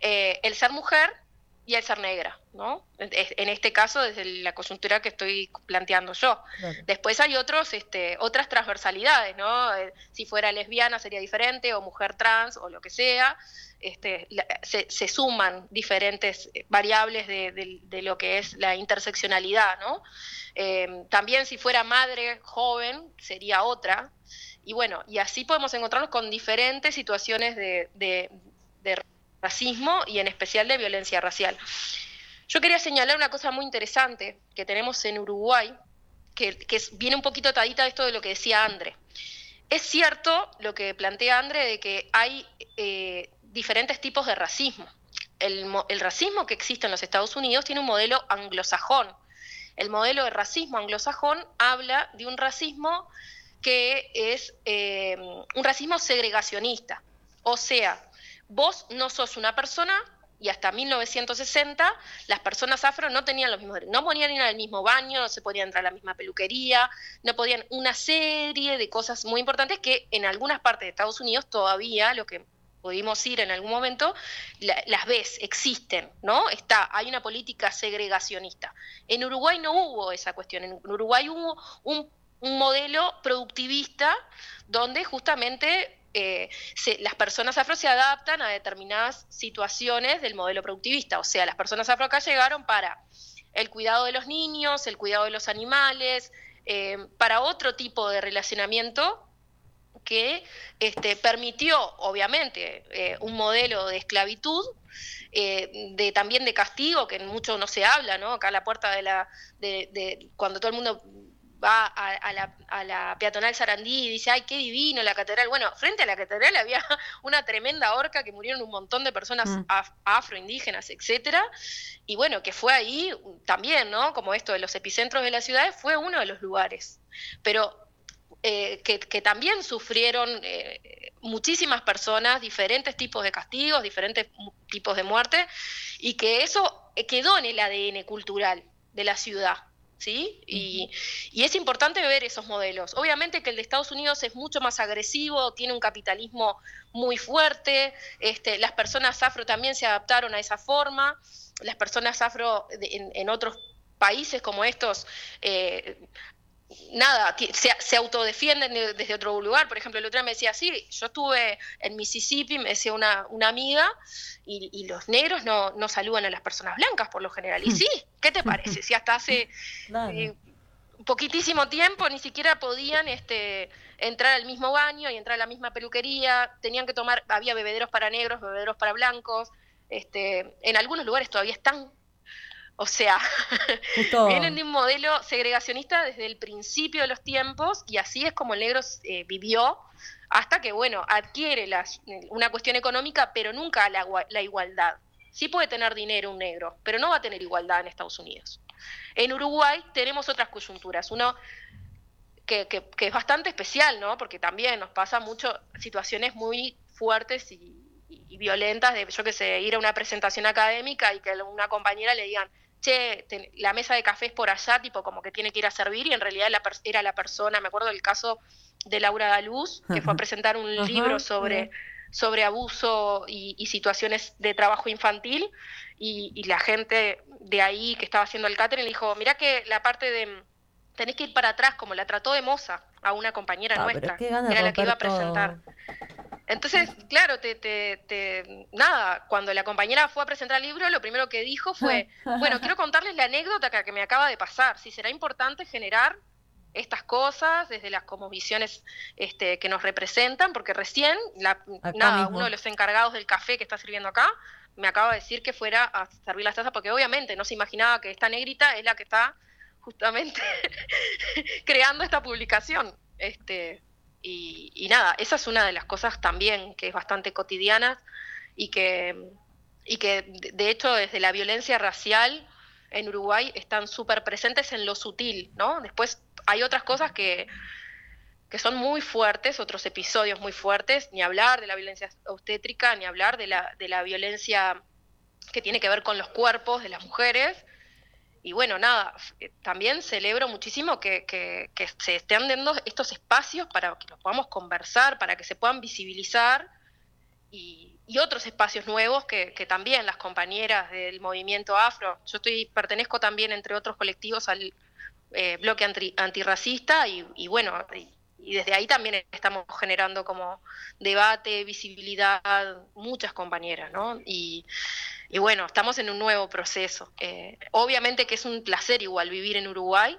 eh, el ser mujer y el ser negra, ¿no? En este caso, desde la coyuntura que estoy planteando yo. Claro. Después hay otros, este, otras transversalidades, ¿no? Eh, si fuera lesbiana sería diferente, o mujer trans, o lo que sea. Este, se, se, suman diferentes variables de, de, de, lo que es la interseccionalidad, ¿no? Eh, también si fuera madre joven sería otra. Y bueno, y así podemos encontrarnos con diferentes situaciones de, de racismo y en especial de violencia racial. Yo quería señalar una cosa muy interesante que tenemos en Uruguay, que, viene un poquito atadita de esto de lo que decía Andre. Es cierto lo que plantea Andre de que hay eh, diferentes tipos de racismo. El, el, racismo que existe en los Estados Unidos tiene un modelo anglosajón. El modelo de racismo anglosajón habla de un racismo que es eh, un racismo segregacionista. O sea, vos no sos una persona y hasta 1960 las personas afro no tenían los mismos no podían ir al mismo baño, no se podía entrar a la misma peluquería, no podían una serie de cosas muy importantes que en algunas partes de Estados Unidos todavía lo que pudimos ir en algún momento, la, las ves, existen, ¿no? Está, hay una política segregacionista. En Uruguay no hubo esa cuestión, en Uruguay hubo un modelo productivista donde justamente eh, las personas afro se adaptan a determinadas situaciones del modelo productivista. O sea, las personas afro acá llegaron para el cuidado de los niños, el cuidado de los animales, eh, para otro tipo de relacionamiento que este, permitió, obviamente, eh, un modelo de esclavitud, de también de castigo, que mucho no se habla, ¿no? Acá a la puerta de la, de, cuando todo el mundo va a, a, la, a, la, peatonal Sarandí y dice, ay, qué divino la catedral. Bueno, frente a la catedral había una tremenda horca que murieron un montón de personas mm. af afroindígenas, etcétera. Y bueno, que fue ahí también, ¿no? Como esto de los epicentros de las ciudades, fue uno de los lugares. Pero eh, que, que, también sufrieron eh, muchísimas personas, diferentes tipos de castigos, diferentes tipos de muerte, y que eso quedó en el ADN cultural de la ciudad. ¿Sí? Y, y, es importante ver esos modelos. Obviamente que el de Estados Unidos es mucho más agresivo, tiene un capitalismo muy fuerte, este, las personas afro también se adaptaron a esa forma, las personas afro en, en otros países como estos eh, nada, se, se, autodefienden desde otro lugar. Por ejemplo, el otro día me decía, sí, yo estuve en Mississippi, me decía una, una amiga, y, y, los negros no, no saludan a las personas blancas por lo general. Y sí, ¿qué te parece? Si hasta hace eh, poquitísimo tiempo ni siquiera podían este, entrar al mismo baño y entrar a la misma peluquería, tenían que tomar, había bebederos para negros, bebederos para blancos. Este, en algunos lugares todavía están o sea, Justo... vienen de un modelo segregacionista desde el principio de los tiempos y así es como el negro eh, vivió hasta que, bueno, adquiere la, una cuestión económica, pero nunca la, la, igualdad. Sí puede tener dinero un negro, pero no va a tener igualdad en Estados Unidos. En Uruguay tenemos otras coyunturas. Uno que, que, que es bastante especial, ¿no? Porque también nos pasa mucho situaciones muy fuertes y, y, y violentas de, yo qué sé, ir a una presentación académica y que a una compañera le digan, che, te, la mesa de café es por allá, tipo como que tiene que ir a servir, y en realidad la, era la persona, me acuerdo del caso de Laura Daluz, que fue a presentar un Ajá, libro sobre, sobre abuso y, y, situaciones de trabajo infantil, y, y, la gente de ahí que estaba haciendo el catering le dijo, mira que la parte de tenés que ir para atrás, como la trató de moza a una compañera ah, nuestra, que era la que iba a presentar. Todo. Entonces, claro, te, te, te, nada, cuando la compañera fue a presentar el libro, lo primero que dijo fue, bueno, quiero contarles la anécdota que, que me acaba de pasar, si será importante generar estas cosas desde las como visiones este, que nos representan, porque recién la, nada, mismo. uno de los encargados del café que está sirviendo acá me acaba de decir que fuera a servir las tazas, porque obviamente no se imaginaba que esta negrita es la que está justamente creando esta publicación. Este, y, y nada, esa es una de las cosas también que es bastante cotidiana y que, y que de hecho desde la violencia racial en Uruguay están súper presentes en lo sutil, ¿no? Después hay otras cosas que, que son muy fuertes, otros episodios muy fuertes, ni hablar de la violencia obstétrica, ni hablar de la, de la violencia que tiene que ver con los cuerpos de las mujeres. Y bueno, nada, f- también celebro muchísimo que, que- se estén dando estos espacios para que los podamos conversar, para que se puedan visibilizar y, y otros espacios nuevos que, también las compañeras del movimiento afro, yo estoy pertenezco también entre otros colectivos al eh, bloque anti- antirracista y, bueno, y, y desde ahí también estamos generando como debate, visibilidad, muchas compañeras, ¿no? Y, y bueno, estamos en un nuevo proceso. Eh, obviamente que es un placer igual vivir en Uruguay,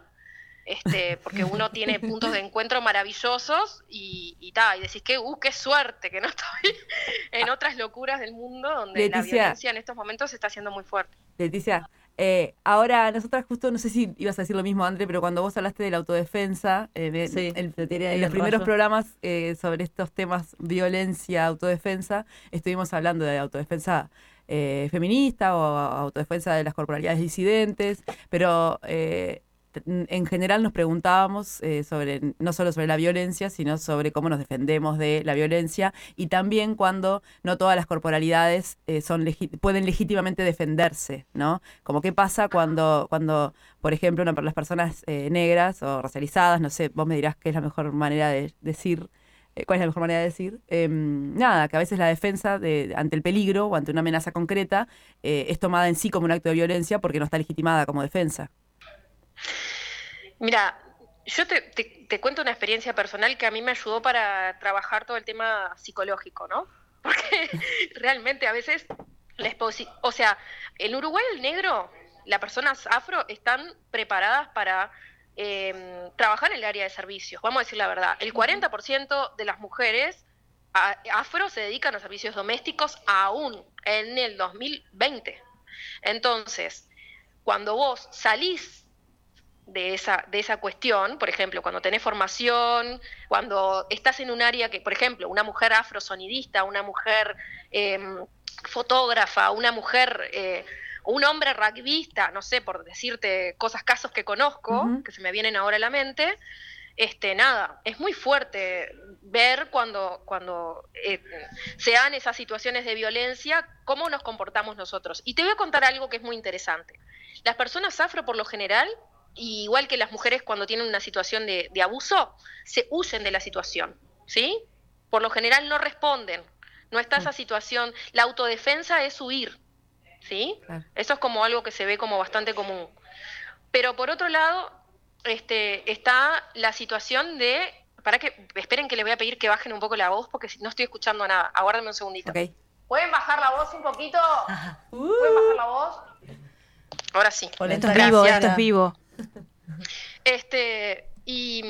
este, porque uno tiene puntos de encuentro maravillosos y, y, ta, y decís que, uh, qué suerte que no estoy en otras locuras del mundo donde la violencia en estos momentos se está haciendo muy fuerte. Leticia, eh, ahora nosotras justo, no sé si ibas a decir lo mismo, André, pero cuando vos hablaste de la autodefensa, eh, de- Sí, en, los primeros programas eh, sobre estos temas violencia, autodefensa, estuvimos hablando de autodefensa eh, feminista o autodefensa de las corporalidades disidentes, pero eh, en general nos preguntábamos eh, sobre no solo sobre la violencia, sino sobre cómo nos defendemos de la violencia y también cuando no todas las corporalidades son pueden legítimamente defenderse, ¿no? Como qué pasa cuando, cuando por ejemplo, una- las personas negras o racializadas, no sé, vos me dirás qué es la mejor manera de decir, eh, cuál es la mejor manera de decir, Em, nada, que a veces la defensa de, ante el peligro o ante una amenaza concreta eh, es tomada en sí como un acto de violencia porque no está legitimada como defensa. Mira, yo te, cuento una experiencia personal que a mí me ayudó para trabajar todo el tema psicológico, ¿no? Porque realmente a veces, la o sea, en Uruguay el negro, las personas afro están preparadas para eh, trabajar en el área de servicios, vamos a decir la verdad. El 40% de las mujeres afro se dedican a servicios domésticos aún en el 2020. Entonces, cuando vos salís de esa, de esa cuestión, por ejemplo, cuando tenés formación, cuando estás en un área que, por ejemplo, una mujer afrosonidista, una mujer em, fotógrafa, una mujer, eh, un hombre rugbyista, no sé, por decirte cosas, casos que conozco, que se me vienen ahora a la mente, este, nada, es muy fuerte ver cuando, cuando eh, se dan esas situaciones de violencia, cómo nos comportamos nosotros. Y te voy a contar algo que es muy interesante. Las personas afro, por lo general, igual que las mujeres cuando tienen una situación de, de abuso, se huyen de la situación, ¿sí? Por lo general no responden. No está esa situación. La autodefensa es huir, ¿sí? Claro. Eso es como algo que se ve como bastante común. Pero por otro lado, este, está la situación de... Para que esperen que les voy a pedir que bajen un poco la voz porque no estoy escuchando nada. Aguárdenme un segundito. ¿Pueden bajar la voz un poquito? ¿Pueden bajar la voz? Ahora sí. Esto es vivo, esto es vivo. Este, y,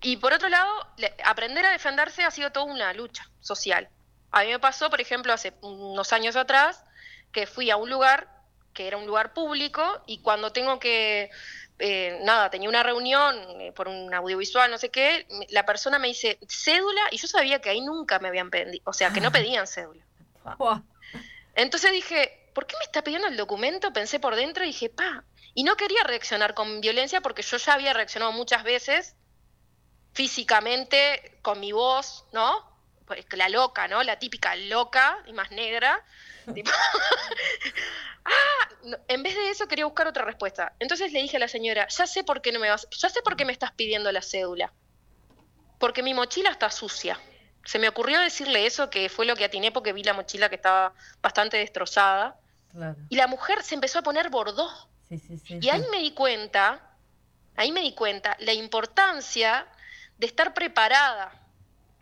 y por otro lado, le- aprender a defenderse ha sido toda una lucha social. A mí me pasó, por ejemplo, hace unos años atrás, que fui a un lugar que era un lugar público y cuando tengo que, eh, nada, tenía una reunión eh, por un audiovisual, no sé qué, la persona me dice cédula y yo sabía que ahí nunca me habían pedido, o sea, que no pedían cédula. Entonces dije, ¿por qué me está pidiendo el documento? Pensé por dentro y dije, pa, y no quería reaccionar con violencia porque yo ya había reaccionado muchas veces físicamente con mi voz, ¿no? Pues la loca, ¿no? La típica loca y más negra. tipo, ah, no, en vez de eso quería buscar otra respuesta. Entonces le dije a la señora, ya sé por qué no me vas, ya sé por qué me estás pidiendo la cédula. Porque mi mochila está sucia. Se me ocurrió decirle eso, que fue lo que atiné porque vi la mochila que estaba bastante destrozada. Claro. Y la mujer se empezó a poner bordó. Sí, sí, sí. Y ahí me di cuenta, ahí me di cuenta la importancia de estar preparada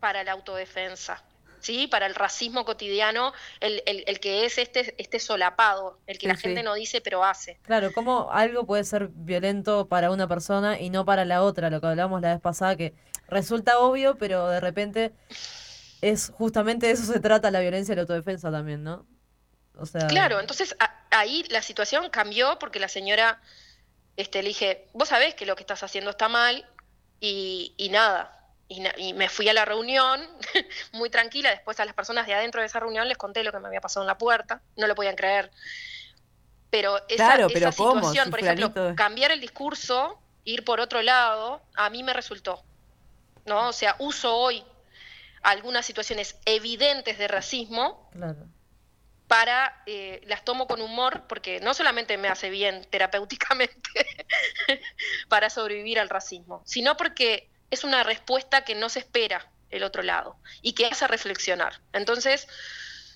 para la autodefensa. ¿sí? Para el racismo cotidiano, el, el- el que es este, este solapado, el que Sí, la sí. gente no dice pero hace. Claro, como algo puede ser violento para una persona y no para la otra, lo que hablamos la vez pasada, que resulta obvio, pero de repente es justamente de eso se trata la violencia y la autodefensa también, ¿no? O sea, Claro, entonces a- ahí la situación cambió porque la señora este, le dije, vos sabés que lo que estás haciendo está mal y, y nada. Y, me fui a la reunión muy tranquila. Después a las personas de adentro de esa reunión les conté lo que me había pasado en la puerta. No lo podían creer. Pero esa, Claro, esa pero ¿cómo? situación, Si por ejemplo, cambiar el discurso, ir por otro lado, a mí me resultó. ¿no? O sea, uso hoy algunas situaciones evidentes de racismo claro. para, eh, las tomo con humor, porque no solamente me hace bien terapéuticamente para sobrevivir al racismo, sino porque es una respuesta que no se espera el otro lado y que hace reflexionar. Entonces,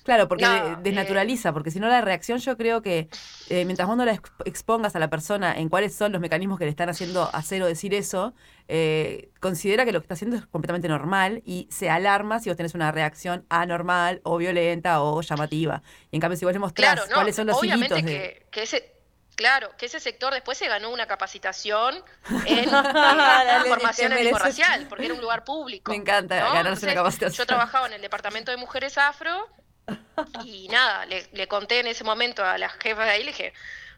Claro, porque desnaturaliza, porque si no la reacción yo creo que eh, mientras vos no la exp- expongas a la persona en cuáles son los mecanismos que le están haciendo hacer o decir eso, eh, considera que lo que está haciendo es completamente normal y se alarma si vos tenés una reacción anormal o violenta o llamativa. Y en cambio si vos le mostrás claro, no, cuáles son los obviamente hilitos de... que, que ese... Claro, que ese sector después se ganó una capacitación en Dale, formación mereces. antirracial, porque era un lugar público. Me encanta ¿no? ganarse una capacitación. Yo trabajaba en el departamento de mujeres afro y nada, le, le conté en ese momento a las jefas de ahí, le dije,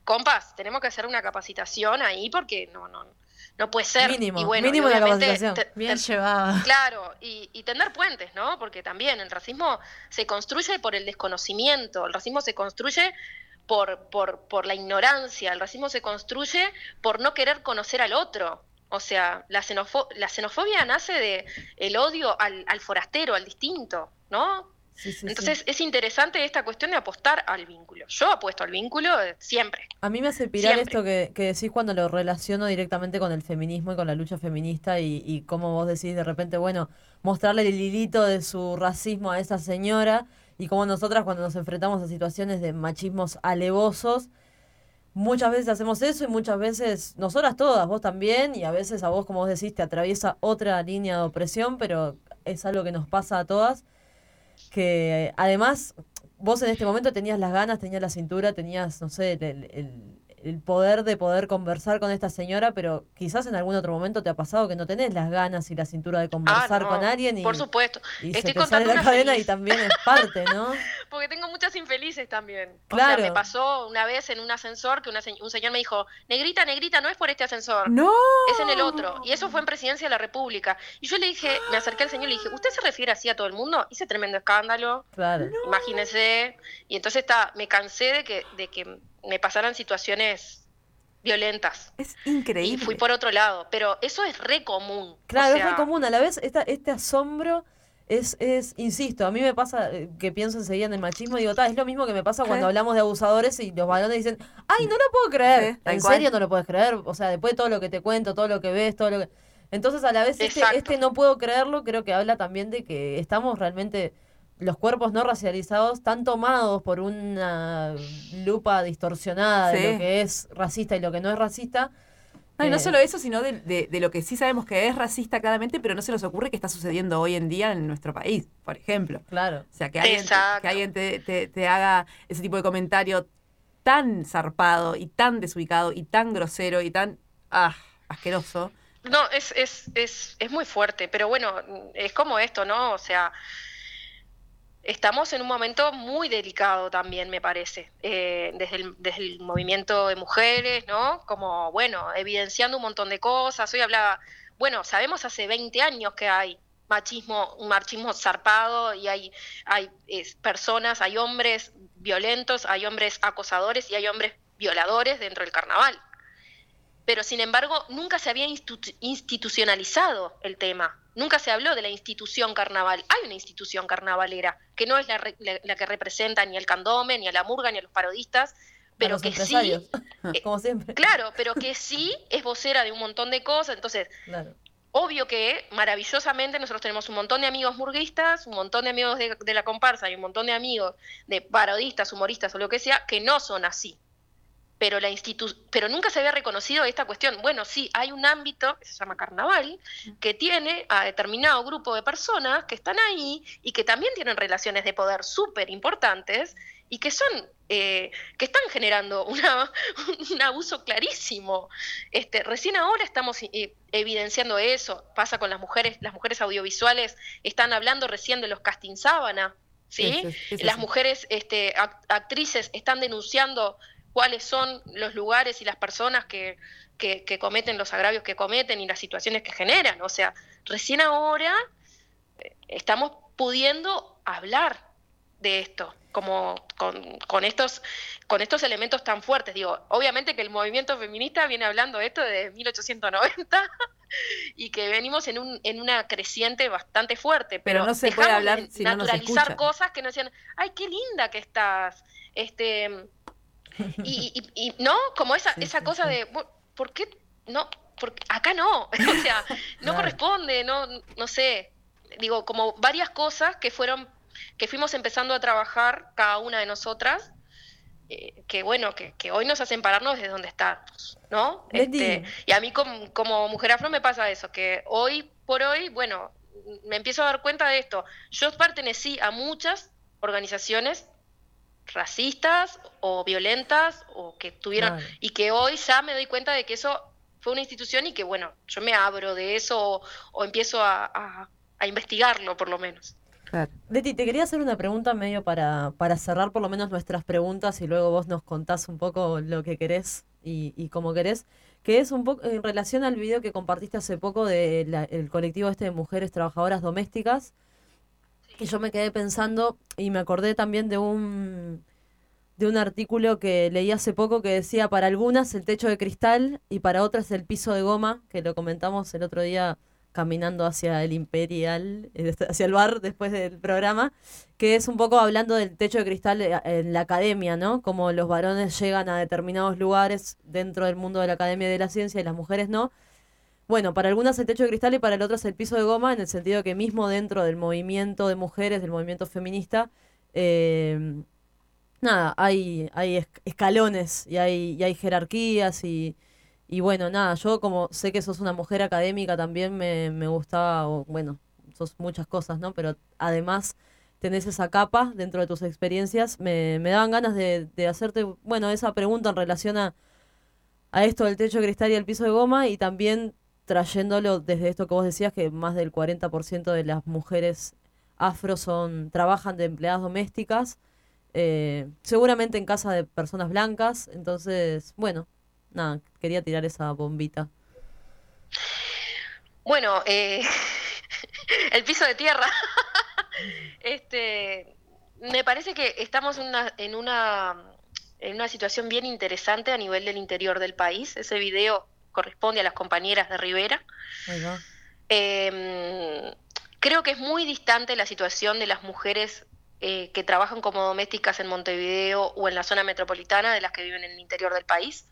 compas, tenemos que hacer una capacitación ahí porque no, no, no puede ser. Mínimo, y bueno, y mínimo la obviamente capacitación. Bien llevada. Claro, y, y tender puentes, ¿no? Porque también el racismo se construye por el desconocimiento, el racismo se construye por, por, por la ignorancia, el racismo se construye por no querer conocer al otro. O sea, la, xenofo- la xenofobia nace de el odio al, al forastero, al distinto, ¿no? Sí, sí, sí. Entonces es interesante esta cuestión de apostar al vínculo. Yo apuesto al vínculo eh, siempre. A mí me hace pirar Siempre. esto que, que decís cuando lo relaciono directamente con el feminismo y con la lucha feminista y, y cómo vos decís de repente, bueno, mostrarle el hilito de su racismo a esa señora y cómo nosotras cuando nos enfrentamos a situaciones de machismos alevosos, muchas veces hacemos eso y muchas veces, nosotras todas, vos también, y a veces a vos, como vos decís, te atraviesa otra línea de opresión, pero es algo que nos pasa a todas, que además vos en este momento tenías las ganas, tenías la cintura, tenías, no sé, el, el- el poder de poder conversar con esta señora, pero quizás en algún otro momento te ha pasado que no tenés las ganas y la cintura de conversar Ah, no, con alguien y, Por supuesto. y se Estoy te sale contando la una cadena feliz. y también es parte, ¿no? Porque tengo muchas infelices también. O Claro. sea, me pasó una vez en un ascensor que una se- un señor me dijo, negrita, negrita, no es por este ascensor. ¡No! Es en el otro. Y eso fue en Presidencia de la República. Y yo le dije, me acerqué al señor y le dije, ¿usted se refiere así a todo el mundo? Hice tremendo escándalo, Claro. imagínese. Y entonces está, me cansé de que, de que me pasaran situaciones violentas. Es Y increíble. fui por otro lado. Pero eso es re común. Claro, O es sea, común. A la vez, esta, este asombro es, es, insisto, a mí me pasa eh, que pienso enseguida en el machismo y digo, "Ta, es lo mismo que me pasa cuando hablamos de abusadores y los varones dicen, ay, no lo puedo creer. ¿En cual. serio no lo puedes creer? O sea, después de todo lo que te cuento, todo lo que ves, todo lo que... Entonces, a la vez, este, este no puedo creerlo, creo que habla también de que estamos realmente, los cuerpos no racializados, tan tomados por una lupa distorsionada de lo que es racista y lo que no es racista. No, y no eh, solo eso, sino de, de- de lo que sí sabemos que es racista claramente, pero no se nos ocurre que está sucediendo hoy en día en nuestro país, por ejemplo. Claro. O sea, que alguien, Exacto. que alguien te, te- te haga ese tipo de comentario tan zarpado y tan desubicado y tan grosero y tan ah, asqueroso. No, es, es, es, es muy fuerte, pero bueno, es como esto, ¿no? O sea, estamos en un momento muy delicado también, me parece, eh, desde, el, desde el movimiento de mujeres, ¿no? Como, bueno, evidenciando un montón de cosas. Hoy hablaba, bueno, sabemos hace 20 años que hay machismo, un machismo zarpado y hay, hay personas, hay hombres violentos, hay hombres acosadores y hay hombres violadores dentro del carnaval pero sin embargo nunca se había institu- institucionalizado el tema. Nunca se habló de la institución carnaval. Hay una institución carnavalera que no es la, re- la- la que representa ni al candome, ni a la murga, ni a los parodistas, pero los que sí, eh, como siempre. claro, pero que sí es vocera de un montón de cosas. Entonces, Claro. obvio que maravillosamente nosotros tenemos un montón de amigos murguistas, un montón de amigos de, de la comparsa y un montón de amigos de parodistas, humoristas o lo que sea, que no son así. Pero, la institu pero nunca se había reconocido esta cuestión. Bueno, sí, hay un ámbito que se llama carnaval, que tiene a determinado grupo de personas que están ahí y que también tienen relaciones de poder súper importantes y que son eh, que están generando una, un abuso clarísimo. Este, recién ahora estamos eh, evidenciando eso. Pasa con las mujeres, las mujeres audiovisuales están hablando recién de los casting sábana, ¿sí? las mujeres este, actrices están denunciando cuáles son los lugares y las personas que, que, que cometen los agravios que cometen y las situaciones que generan. O sea, recién ahora eh, estamos pudiendo hablar de esto como con, con, estos con estos elementos tan fuertes digo obviamente que el movimiento feminista viene hablando de esto desde 1890 y que venimos en un en una creciente bastante fuerte pero, no se puede hablar si naturalizar no cosas que nos decían ay qué linda que estás este y, y, no como esa esa cosa de por qué no porque acá no o sea no corresponde no no sé. Digo como varias cosas que fueron que fuimos empezando a trabajar cada una de nosotras, eh, que bueno, que, que, hoy nos hacen pararnos desde donde estamos, ¿no? Este, y a mí como, como mujer afro me pasa eso, que hoy por hoy, bueno, me empiezo a dar cuenta de esto. Yo pertenecí a muchas organizaciones racistas o violentas o que tuvieron y que hoy ya me doy cuenta de que eso fue una institución y que bueno yo me abro de eso o, empiezo a, a investigarlo por lo menos. Leti, te quería hacer una pregunta medio para, para cerrar por lo menos nuestras preguntas y luego vos nos contás un poco lo que querés y, y cómo querés, que es un poco en relación al video que compartiste hace poco del colectivo este de mujeres trabajadoras domésticas, que yo me quedé pensando y me acordé también de un de un artículo que leí hace poco que decía para algunas el techo de cristal y para otras el piso de goma, que lo comentamos el otro día caminando hacia el Imperial, hacia el bar después del programa, que es un poco hablando del techo de cristal eh, en la academia, ¿no? Como los varones llegan a determinados lugares dentro del mundo de la academia de la ciencia y las mujeres no. Bueno, para algunas el techo de cristal y para el otro el piso de goma, en el sentido que mismo dentro del movimiento de mujeres, del movimiento feminista, eh, nada, hay, hay escalones y hay, y hay jerarquías y, y bueno, nada, yo como sé que sos una mujer académica también me, me gustaba, bueno, sos muchas cosas, ¿no? Pero además tenés esa capa dentro de tus experiencias, me, me daban ganas de, de hacerte, bueno, esa pregunta en relación a, a esto del techo de cristal y el piso de goma y también trayéndolo desde esto que vos decías, que más del 40% de las mujeres afro son trabajan de empleadas domésticas, eh, seguramente en casa de personas blancas, entonces, bueno, nada, quería tirar esa bombita. Bueno, eh, el piso de tierra. este, me parece que estamos una, en una en una situación bien interesante a nivel del interior del país. Ese video corresponde a las compañeras de Rivera. Em, creo que es muy distante la situación de las mujeres eh, que trabajan como domésticas en Montevideo o en la zona metropolitana de las que viven en el interior del país.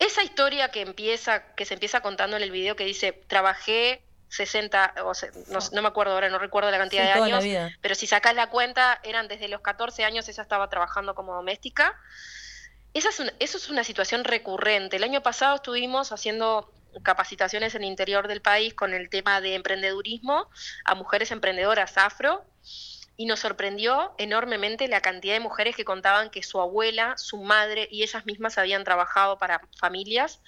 Esa historia que empieza, que se empieza contando en el video que dice trabajé 60, o no, me acuerdo ahora, no recuerdo la cantidad de años, pero si sacas la cuenta, eran desde los 14 años ella estaba trabajando como doméstica. Esa es eso es una situación recurrente. El año pasado estuvimos haciendo capacitaciones en el interior del país con el tema de emprendedurismo a mujeres emprendedoras afro y nos sorprendió enormemente la cantidad de mujeres que contaban que su abuela, su madre y ellas mismas habían trabajado para familias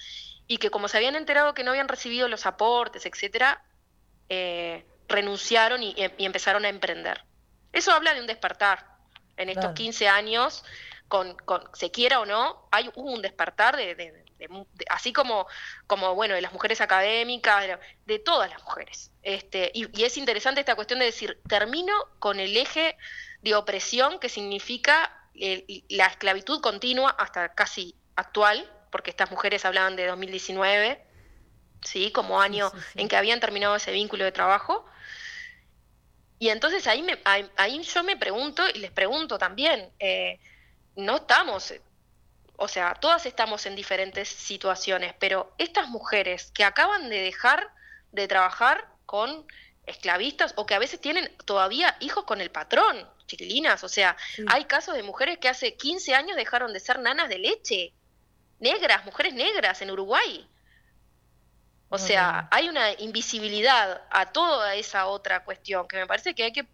y que como se habían enterado que no habían recibido los aportes, etcétera, eh, renunciaron y, empezaron a emprender. Eso habla de un despertar. En estos 15 años, con, se quiera o no, hay un despertar de así como, como, bueno, de las mujeres académicas, de, todas las mujeres. Este, y, es interesante esta cuestión de decir, termino con el eje de opresión que significa la esclavitud continua hasta casi actual, porque estas mujeres hablaban de 2019, ¿sí? Como año en que habían terminado ese vínculo de trabajo. Y entonces ahí, me, ahí, yo me pregunto y les pregunto también, eh, no estamos o sea, todas estamos en diferentes situaciones, pero estas mujeres que acaban de dejar de trabajar con esclavistas o que a veces tienen todavía hijos con el patrón, chiquilinas, o sea, hay casos de mujeres que hace 15 años dejaron de ser nanas de leche negras, mujeres negras en Uruguay. O sea, hay una invisibilidad a toda esa otra cuestión que me parece que hay que,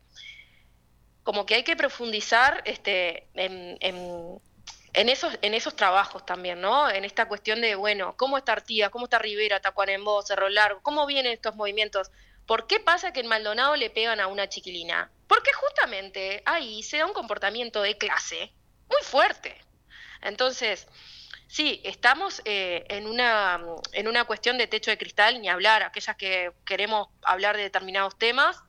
como que hay que profundizar este, en, en, esos, en esos trabajos también, ¿no? En esta cuestión de, bueno, ¿cómo está Artigas? ¿Cómo está Rivera, Tacuarembó, Cerro Largo? ¿Cómo vienen estos movimientos? ¿Por qué pasa que en Maldonado le pegan a una chiquilina? Porque justamente ahí se da un comportamiento de clase muy fuerte. Entonces, sí, estamos eh, en, una, en una cuestión de techo de cristal, ni hablar, aquellas que queremos hablar de determinados temas,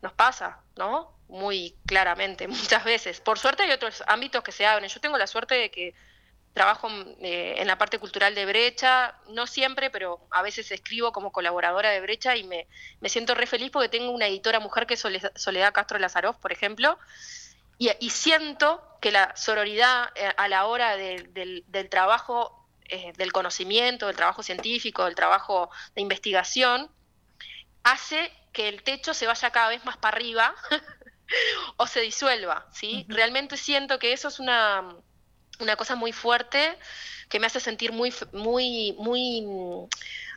nos pasa, ¿no? Muy claramente, muchas veces. Por suerte hay otros ámbitos que se abren. Yo tengo la suerte de que trabajo eh, en la parte cultural de Brecha, no siempre, pero a veces escribo como colaboradora de Brecha y me, me siento re feliz porque tengo una editora mujer que es Sole- Soledad Castro Lazaroff, por ejemplo, y, y siento que la sororidad eh, a la hora de- del, del trabajo, eh, del conocimiento, del trabajo científico, del trabajo de investigación, hace que el techo se vaya cada vez más para arriba o se disuelva, ¿sí? Realmente siento que eso es una, una cosa muy fuerte que me hace sentir muy, muy, muy mm,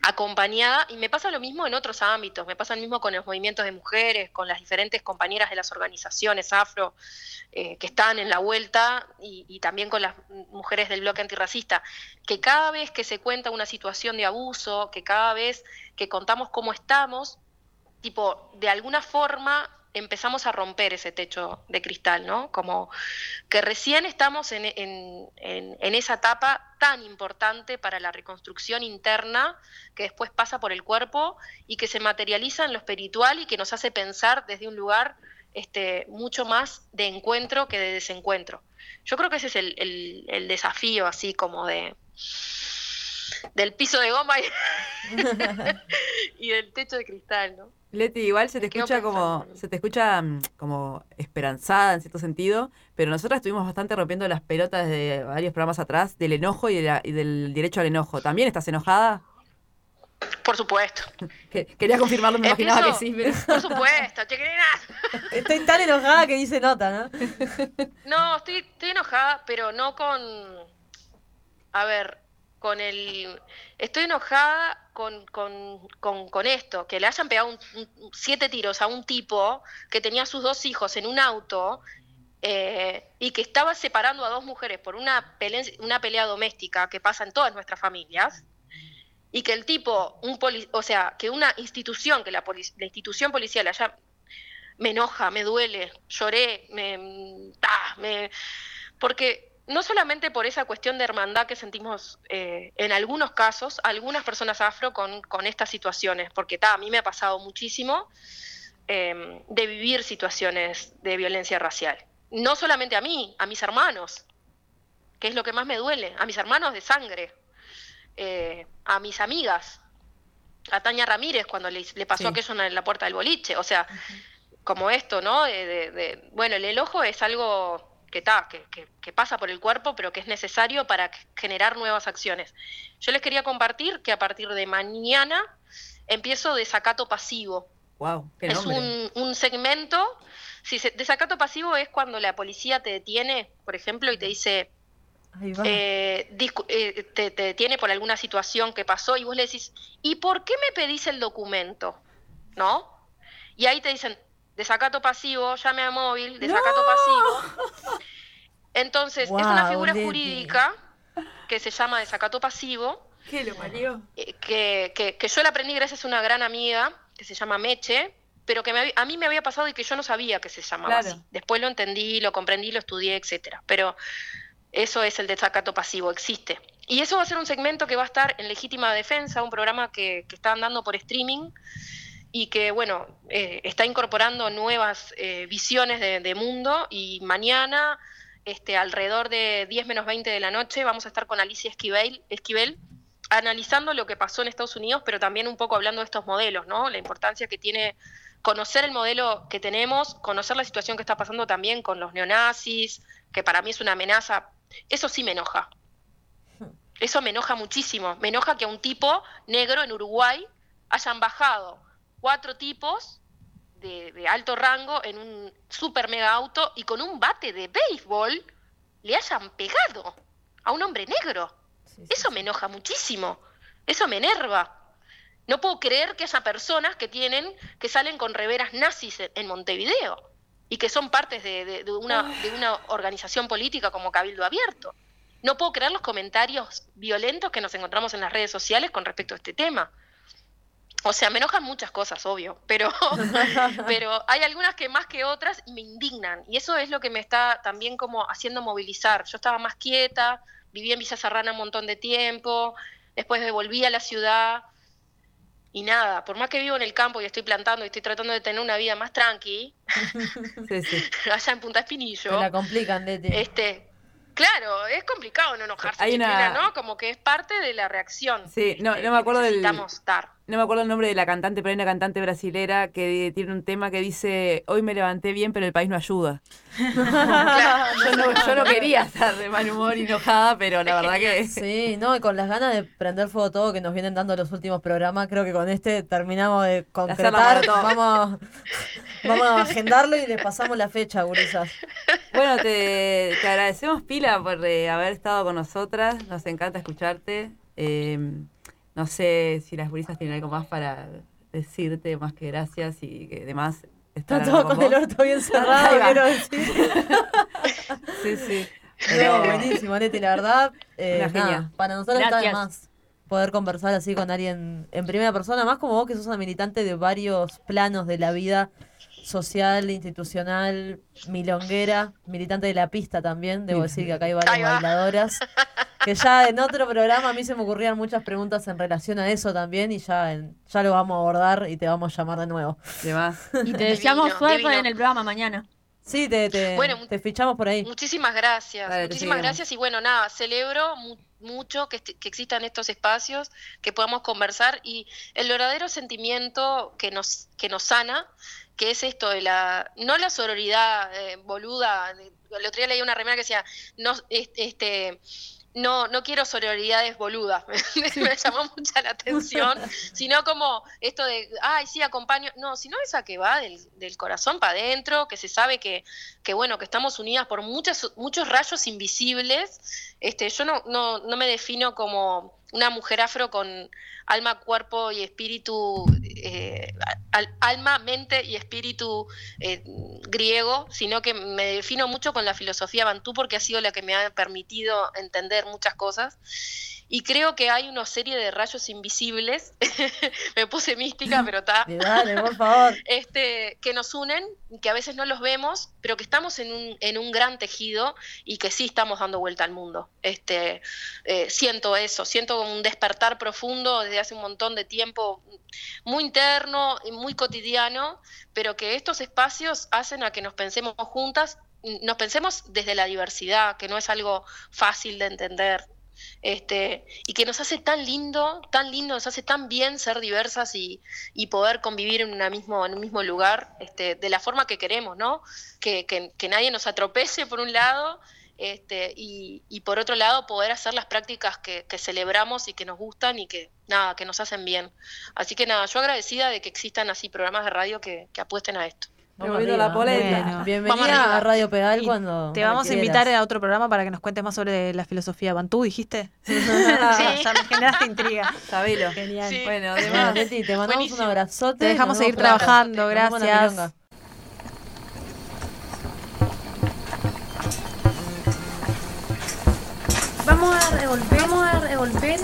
acompañada y me pasa lo mismo en otros ámbitos, me pasa lo mismo con los movimientos de mujeres, con las diferentes compañeras de las organizaciones afro eh, que están en la vuelta y, y también con las mujeres del bloque antirracista, que cada vez que se cuenta una situación de abuso, que cada vez que contamos cómo estamos, tipo, de alguna forma empezamos a romper ese techo de cristal, ¿no? Como que recién estamos en, en- en- esa etapa tan importante para la reconstrucción interna que después pasa por el cuerpo y que se materializa en lo espiritual y que nos hace pensar desde un lugar este, mucho más de encuentro que de desencuentro. Yo creo que ese es el, el- el desafío así como de del piso de goma y, y del techo de cristal, ¿no? Leti, igual se te Me escucha como, se te escucha mm, como esperanzada en cierto sentido, pero nosotras estuvimos bastante rompiendo las pelotas de varios programas atrás del enojo y, de la- y del derecho al enojo. ¿También estás enojada? Por supuesto. Que- quería confirmarlo, me imaginaba que sí, pero... Por supuesto, chiquilina. Estoy tan enojada que dice nota, ¿no? No, estoy, estoy enojada, pero no con. A ver, con el. Estoy enojada con, con, con, esto, que le hayan pegado un- siete tiros a un tipo que tenía sus dos hijos en un auto eh, y que estaba separando a dos mujeres por una pelea, una pelea doméstica que pasa en todas nuestras familias. Y que el tipo, un poli- o sea, que una institución, que la, la institución policial haya me enoja, me duele, lloré, me, ah, me- porque no solamente por esa cuestión de hermandad que sentimos eh, en algunos casos, algunas personas afro con, con estas situaciones, porque ta, a mí me ha pasado muchísimo eh, de vivir situaciones de violencia racial. No solamente a mí, a mis hermanos, que es lo que más me duele, a mis hermanos de sangre, eh, a mis amigas, a Tania Ramírez cuando le, le pasó Sí. aquello en la puerta del boliche, o sea, como esto, ¿no? De, de- de- bueno, el enojo es algo que, ta, que, que- que pasa por el cuerpo, pero que es necesario para generar nuevas acciones. Yo les quería compartir que a partir de mañana empiezo desacato pasivo. Wow, qué Es un, un segmento. Si se- desacato pasivo es cuando la policía te detiene, por ejemplo, y te dice, eh, eh, te, te detiene por alguna situación que pasó y vos le decís, ¿y por qué me pedís el documento? ¿No? Y ahí te dicen, desacato pasivo, llame a móvil, desacato pasivo. Entonces, es una figura Leti. jurídica que se llama desacato pasivo, ¿Qué lo parió? eh, que, que- que yo la aprendí gracias a una gran amiga que se llama Meche, pero que me a mí me había pasado y que yo no sabía que se llamaba Claro. así. Después lo entendí, lo comprendí, lo estudié, etcétera. Pero eso es el desacato pasivo, existe. Y eso va a ser un segmento que va a estar en Legítima Defensa, un programa que, que están dando por streaming y que, bueno, eh, está incorporando nuevas eh, visiones de, de mundo y mañana, este, alrededor de 10 menos 20 de la noche, vamos a estar con Alicia Esquivel, Esquivel analizando lo que pasó en Estados Unidos, pero también un poco hablando de estos modelos, ¿no? La importancia que tiene conocer el modelo que tenemos, conocer la situación que está pasando también con los neonazis, que para mí es una amenaza. Eso sí me enoja. Eso me enoja muchísimo. Me enoja que a un tipo negro en Uruguay hayan bajado cuatro tipos de, de alto rango en un super mega auto y con un bate de béisbol le hayan pegado a un hombre negro. Eso me enoja muchísimo. Eso me enerva. No puedo creer que haya personas que tienen, que salen con reveras nazis en, en Montevideo y que son partes de, de- de una, de una organización política como Cabildo Abierto. No puedo creer los comentarios violentos que nos encontramos en las redes sociales con respecto a este tema. O sea, me enojan muchas cosas, obvio, pero, pero hay algunas que más que otras me indignan. Y eso es lo que me está también como haciendo movilizar. Yo estaba más quieta, viví en Villa Serrana un montón de tiempo, después me volví a la ciudad. Y nada, por más que vivo en el campo y estoy plantando y estoy tratando de tener una vida más tranqui, Sí, sí. allá en Punta Espinillo, Me la complican, Leti. este, claro, es complicado no enojarse, Hay una- ¿no? Como que es parte de la reacción. Sí, no, no me acuerdo del. necesitamos dar. No me acuerdo el nombre de la cantante, pero hay una cantante brasilera que tiene un tema que dice: Hoy me levanté bien, pero el país no ayuda. yo, no, yo no quería estar de mal humor y enojada, pero la verdad que. Sí, no, y con las ganas de prender fuego todo que nos vienen dando los últimos programas, creo que con este terminamos de concretar. Vamos, vamos a agendarlo y les pasamos la fecha, gurisas. Bueno, te, te agradecemos, Pila, por eh, haber estado con nosotras. Nos encanta escucharte. Eh, no sé si las gurisas tienen algo más para decirte, más que gracias y que demás. Está todo con el orto bien cerrado, quiero decir. Sí, sí. No, Pero- buenísimo, Leti, la verdad. eh, Una genia. nada, para nosotros está de Gracias. más poder conversar así con alguien en primera persona, más como vos que sos una militante de varios planos de la vida social, institucional, milonguera, militante de la pista también, debo decir que acá hay varias bailadoras. Que ya en otro programa a mí se me ocurrían muchas preguntas en relación a eso también y ya, en- ya lo vamos a abordar y te vamos a llamar de nuevo. Demás. Y te deseamos suerte en el programa mañana. Sí, te, te, Bueno, te fichamos por ahí. Muchísimas gracias, Dale, te muchísimas gracias y bueno, nada, celebro mu- mucho que, que existan estos espacios, que podamos conversar y el verdadero sentimiento que nos, que nos sana, que es esto de la, no la sororidad eh, boluda, el otro día leí una remera que decía, no, es- este, no, no quiero sororidades boludas, me llamó mucha la atención, sino como esto de, ay, sí, acompaño, no, sino esa que va del, del corazón para adentro, que se sabe que, que bueno, que estamos unidas por muchas, muchos rayos invisibles. Este, yo no, no, no me defino como una mujer afro con alma, cuerpo y espíritu, eh, al- alma, mente y espíritu eh, griego, sino que me defino mucho con la filosofía bantú porque ha sido la que me ha permitido entender muchas cosas. Y creo que hay una serie de rayos invisibles, me puse mística, pero está, este, que nos unen, que a veces no los vemos, pero que estamos en un, en un gran tejido y que sí estamos dando vuelta al mundo. Este, eh, siento eso, siento como un despertar profundo desde hace un montón de tiempo, muy interno y muy cotidiano, pero que estos espacios hacen a que nos pensemos juntas, nos pensemos desde la diversidad, que no es algo fácil de entender. Este, y que nos hace tan lindo, tan lindo, nos hace tan bien ser diversas y, y poder convivir en, una mismo, en un mismo lugar este, de la forma que queremos, ¿no? Que, que- que nadie nos atropelle por un lado este, y, y por otro lado poder hacer las prácticas que, que celebramos y que nos gustan y que nada, que nos hacen bien. Así que nada, yo agradecida de que existan así programas de radio que, que apuesten a esto. Vamos la polenta. Bueno, bienvenida arriba. a Radio Pedal Y cuando. Te vamos a invitar a otro programa para que nos cuentes más sobre la filosofía bantú, dijiste. ya me generaste intriga. Sabelo. Genial. Sí. Bueno, Bueno, además. Leti, te mandamos Buenísimo. un abrazote. Te dejamos seguir trabajando, gracias. Vamos a revolver, vamos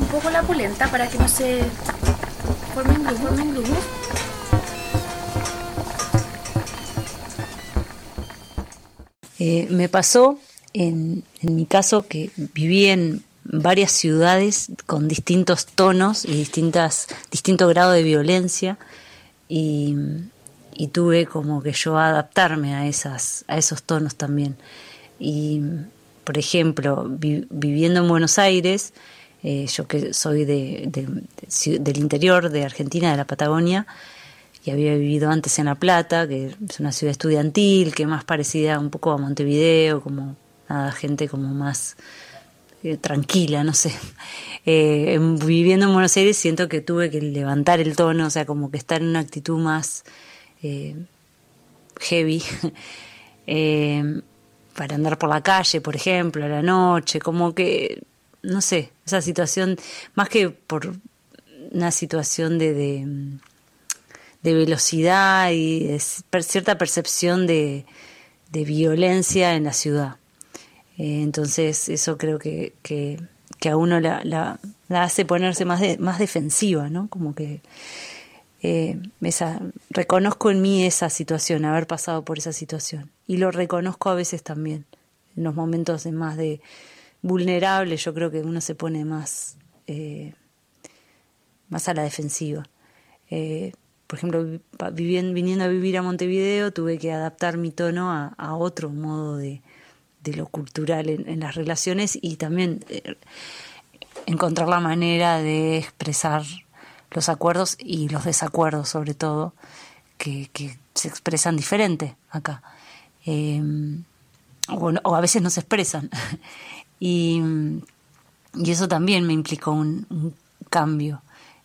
un poco la polenta para que no se formen grumos, formen. Eh, me pasó en, en mi caso que viví en varias ciudades con distintos tonos y distintas, distinto grado de violencia y, y tuve como que yo adaptarme a, esas, a esos tonos también. Y, por ejemplo, vi- viviendo en Buenos Aires, eh, yo que soy de- del interior de Argentina, de la Patagonia, y había vivido antes en La Plata, que es una ciudad estudiantil, que más parecida un poco a Montevideo, como nada, gente como más eh, tranquila, no sé. Eh, en- viviendo en Buenos Aires siento que tuve que levantar el tono, o sea, como que estar en una actitud más heavy. Para andar por la calle, por ejemplo, a la noche, como que, no sé, esa situación, más que por una situación de, de, velocidad y de cierta percepción de, de violencia en la ciudad. Eh, entonces eso creo que, que, a uno la, la, hace ponerse más, más defensiva, ¿no? Como que eh, reconozco en mí esa situación, haber pasado por esa situación. Y lo reconozco a veces también, en los momentos de más de vulnerable, yo creo que uno se pone más, eh, más a la defensiva. Eh, por ejemplo, viniendo a vivir a Montevideo, tuve que adaptar mi tono a, otro modo de, lo cultural en, las relaciones y también encontrar la manera de expresar los acuerdos y los desacuerdos, sobre todo, que, se expresan diferente acá. Em, o, a veces no se expresan. y, eso también me implicó un, cambio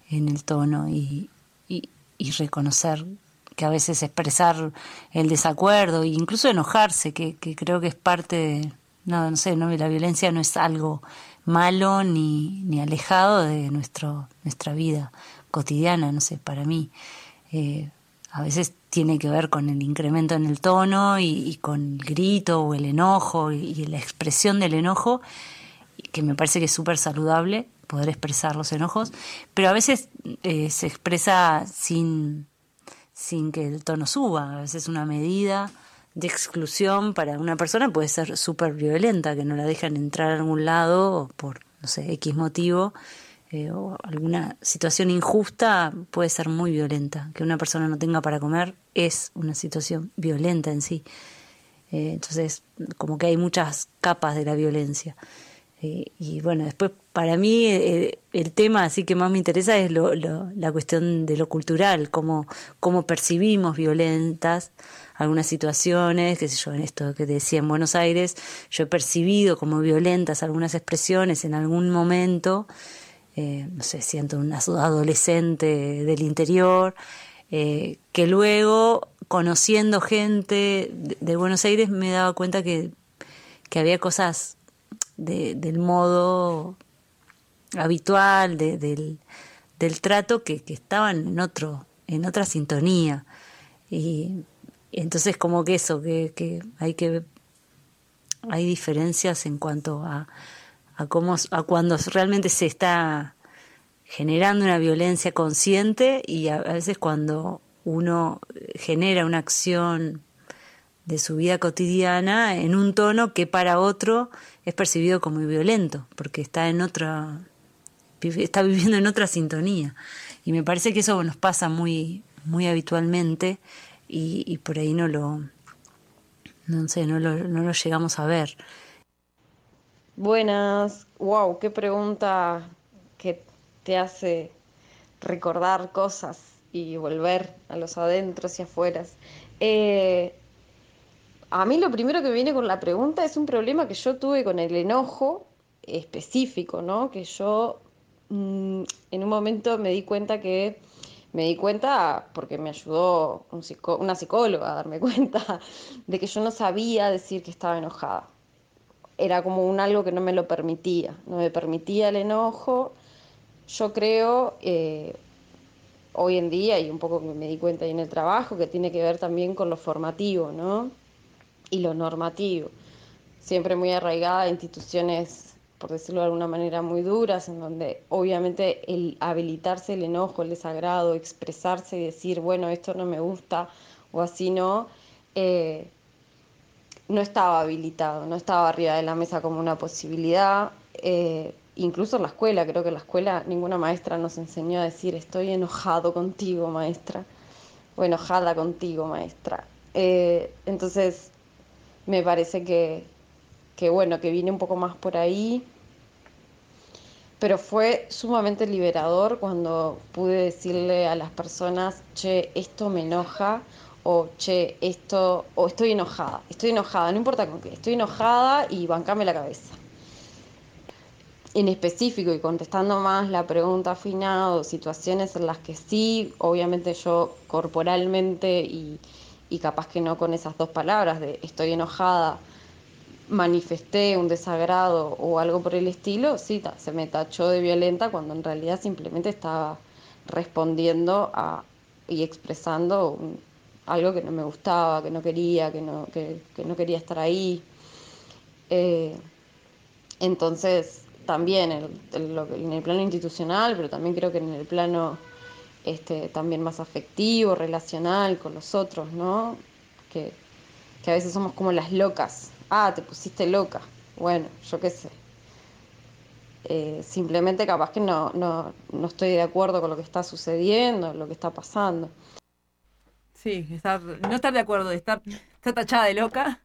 en el tono y, y reconocer que a veces expresar el desacuerdo e incluso enojarse, que, creo que es parte de, no, no sé, no, la violencia no es algo malo ni, ni alejado de nuestro, nuestra vida cotidiana, no sé, para mí. Eh, a veces tiene que ver con el incremento en el tono y, con el grito o el enojo y, la expresión del enojo, que me parece que es súper saludable, poder expresar los enojos, pero a veces eh, se expresa sin, sin que el tono suba, a veces una medida de exclusión para una persona puede ser súper violenta, que no la dejan entrar a algún lado por, no sé, X motivo, eh, o alguna situación injusta puede ser muy violenta. Que una persona no tenga para comer es una situación violenta en sí. Eh, entonces, como que hay muchas capas de la violencia. Eh, y bueno, después para mí el tema así que más me interesa es lo, la cuestión de lo cultural, cómo, cómo percibimos violentas algunas situaciones, qué sé yo, en esto que decía en Buenos Aires, yo he percibido como violentas algunas expresiones en algún momento, eh, no sé, siento una adolescente del interior, que luego, conociendo gente de, Buenos Aires, me daba cuenta que, que había cosas del modo habitual, del, trato que, estaban en otro, en otra sintonía. Y, entonces como que eso, que, hay que hay diferencias en cuanto a, a cómo a cuando realmente se está generando una violencia consciente y a veces cuando uno genera una acción de su vida cotidiana en un tono que para otro es percibido como violento, porque está en otra está viviendo en otra sintonía. Y me parece que eso nos pasa muy muy habitualmente y, por ahí no lo no sé, no lo, no lo llegamos a ver. Buenas, wow, qué pregunta que te hace recordar cosas y volver a los adentros y afueras. Eh, a mí lo primero que viene con la pregunta es un problema que yo tuve con el enojo específico, ¿no? Que yo mm, en un momento me di cuenta que me di cuenta porque me ayudó una psicóloga a darme cuenta de que yo no sabía decir que estaba enojada. Era como un algo que no me lo permitía, no me permitía el enojo. Yo creo, eh, hoy en día, y un poco me di cuenta ahí en el trabajo, que tiene que ver también con lo formativo, ¿no? y lo normativo, siempre muy arraigada a instituciones, por decirlo de alguna manera, muy duras, en donde obviamente el habilitarse el enojo, el desagrado, expresarse y decir, bueno, esto no me gusta o así no, eh, no estaba habilitado, no estaba arriba de la mesa como una posibilidad. Eh, incluso en la escuela, creo que en la escuela ninguna maestra nos enseñó a decir estoy enojado contigo, maestra, o enojada contigo, maestra. Eh, entonces, me parece que, bueno, que vine un poco más por ahí. Pero fue sumamente liberador cuando pude decirle a las personas, che, esto me enoja, o che, esto, o estoy enojada, estoy enojada, no importa con qué, estoy enojada y bancame la cabeza. En específico y contestando más la pregunta final, o situaciones en las que sí, obviamente yo corporalmente y, y capaz que no con esas dos palabras de estoy enojada, manifesté un desagrado o algo por el estilo, sí, se me tachó de violenta cuando en realidad simplemente estaba respondiendo a, y expresando un- algo que no me gustaba, que no quería, que no, que, que no quería estar ahí. Eh, entonces, también el- el- en el plano institucional, pero también creo que en el plano este, también más afectivo, relacional con los otros, ¿no? Que, que a veces somos como las locas. Ah, te pusiste loca. Bueno, yo qué sé. Eh, simplemente capaz que no, no, no estoy de acuerdo con lo que está sucediendo, lo que está pasando. Sí, estar, no estar de acuerdo, de estar, estar tachada de loca,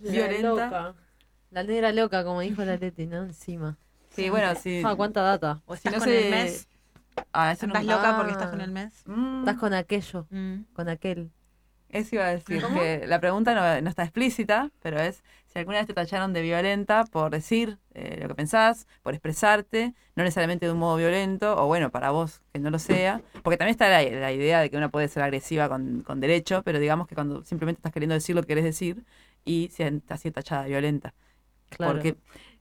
La violenta. loca. La negra loca, como dijo la Leti, ¿no? Encima. Sí, bueno, sí. Ah, cuánta data. O ¿Estás con el mes? Ah, eso no ¿Estás loca porque estás con el mes? Mm, Estás con aquello, Mm. con aquel. Eso iba a decir, ¿Cómo? que la pregunta no, no está explícita, pero es si alguna vez te tacharon de violenta por decir eh, lo que pensás, por expresarte, no necesariamente de un modo violento, o bueno, para vos que no lo sea, porque también está la, la idea de que una puede ser agresiva con, con derecho, pero digamos que cuando simplemente estás queriendo decir lo que querés decir y si estás así tachada de violenta. Claro. Porque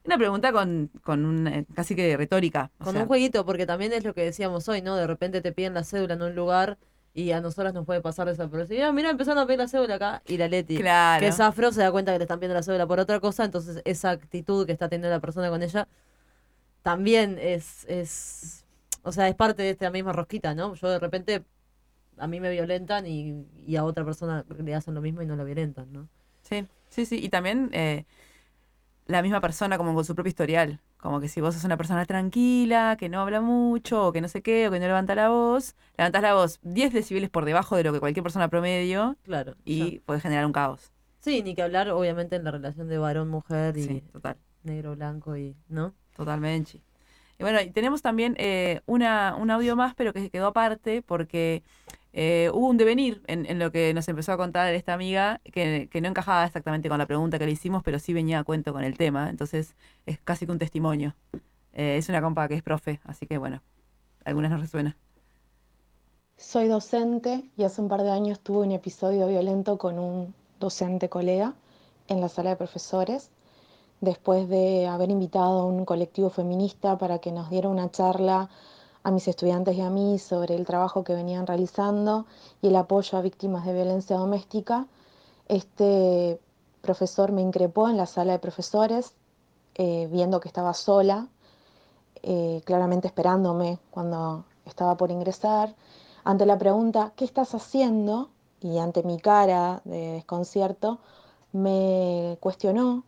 una pregunta con, con un, eh, casi que retórica. o Con sea, un jueguito, porque también es lo que decíamos hoy, ¿no? De repente te piden la cédula en un lugar y a nosotras nos puede pasar desapercibido. Mira, empezaron a pedir la cédula acá y la Leti, Claro. que es afro, se da cuenta que le están pidiendo la cédula por otra cosa, entonces esa actitud que está teniendo la persona con ella también es, es o sea, es parte de esta misma rosquita, ¿no? Yo de repente, a mí me violentan y, y a otra persona le hacen lo mismo y no la violentan, ¿no? Sí, sí, sí. Y también eh, la misma persona como con su propio historial. Como que si vos sos una persona tranquila, que no habla mucho, o que no sé qué, o que no levanta la voz, levantás la voz 10 decibeles por debajo de lo que cualquier persona promedio Claro. y puede generar un caos. Sí, ni que hablar, obviamente, en la relación de varón-mujer y Sí, total. negro-blanco y, ¿no? Totalmente. Y bueno, y tenemos también eh, una, un audio más, pero que quedó aparte porque eh, hubo un devenir en, lo que nos empezó a contar esta amiga que, no encajaba exactamente con la pregunta que le hicimos, pero sí venía a cuento con el tema. Entonces es casi que un testimonio. Eh, es una compa que es profe, así que bueno, algunas nos resuena. Soy docente y hace un par de años tuve un episodio violento con un docente colega en la sala de profesores, después de haber invitado a un colectivo feminista para que nos diera una charla a mis estudiantes y a mí sobre el trabajo que venían realizando y el apoyo a víctimas de violencia doméstica. Este profesor me increpó en la sala de profesores, eh, viendo que estaba sola, eh, claramente esperándome cuando estaba por ingresar. Ante la pregunta, ¿qué estás haciendo? Y ante mi cara de desconcierto, me cuestionó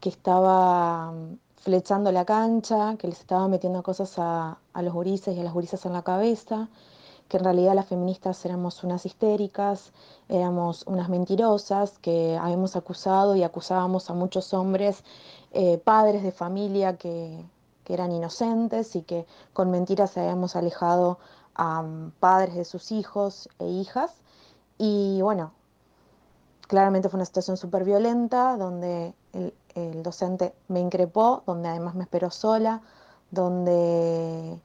que estaba flechando la cancha, que les estaba metiendo cosas a, los gurises y a las gurisas en la cabeza, que en realidad las feministas éramos unas histéricas, éramos unas mentirosas, que habíamos acusado y acusábamos a muchos hombres, eh, padres de familia que, que eran inocentes y que con mentiras habíamos alejado a mm, padres de sus hijos e hijas. Y bueno, claramente fue una situación súper violenta donde el, el docente me increpó, donde además me esperó sola, donde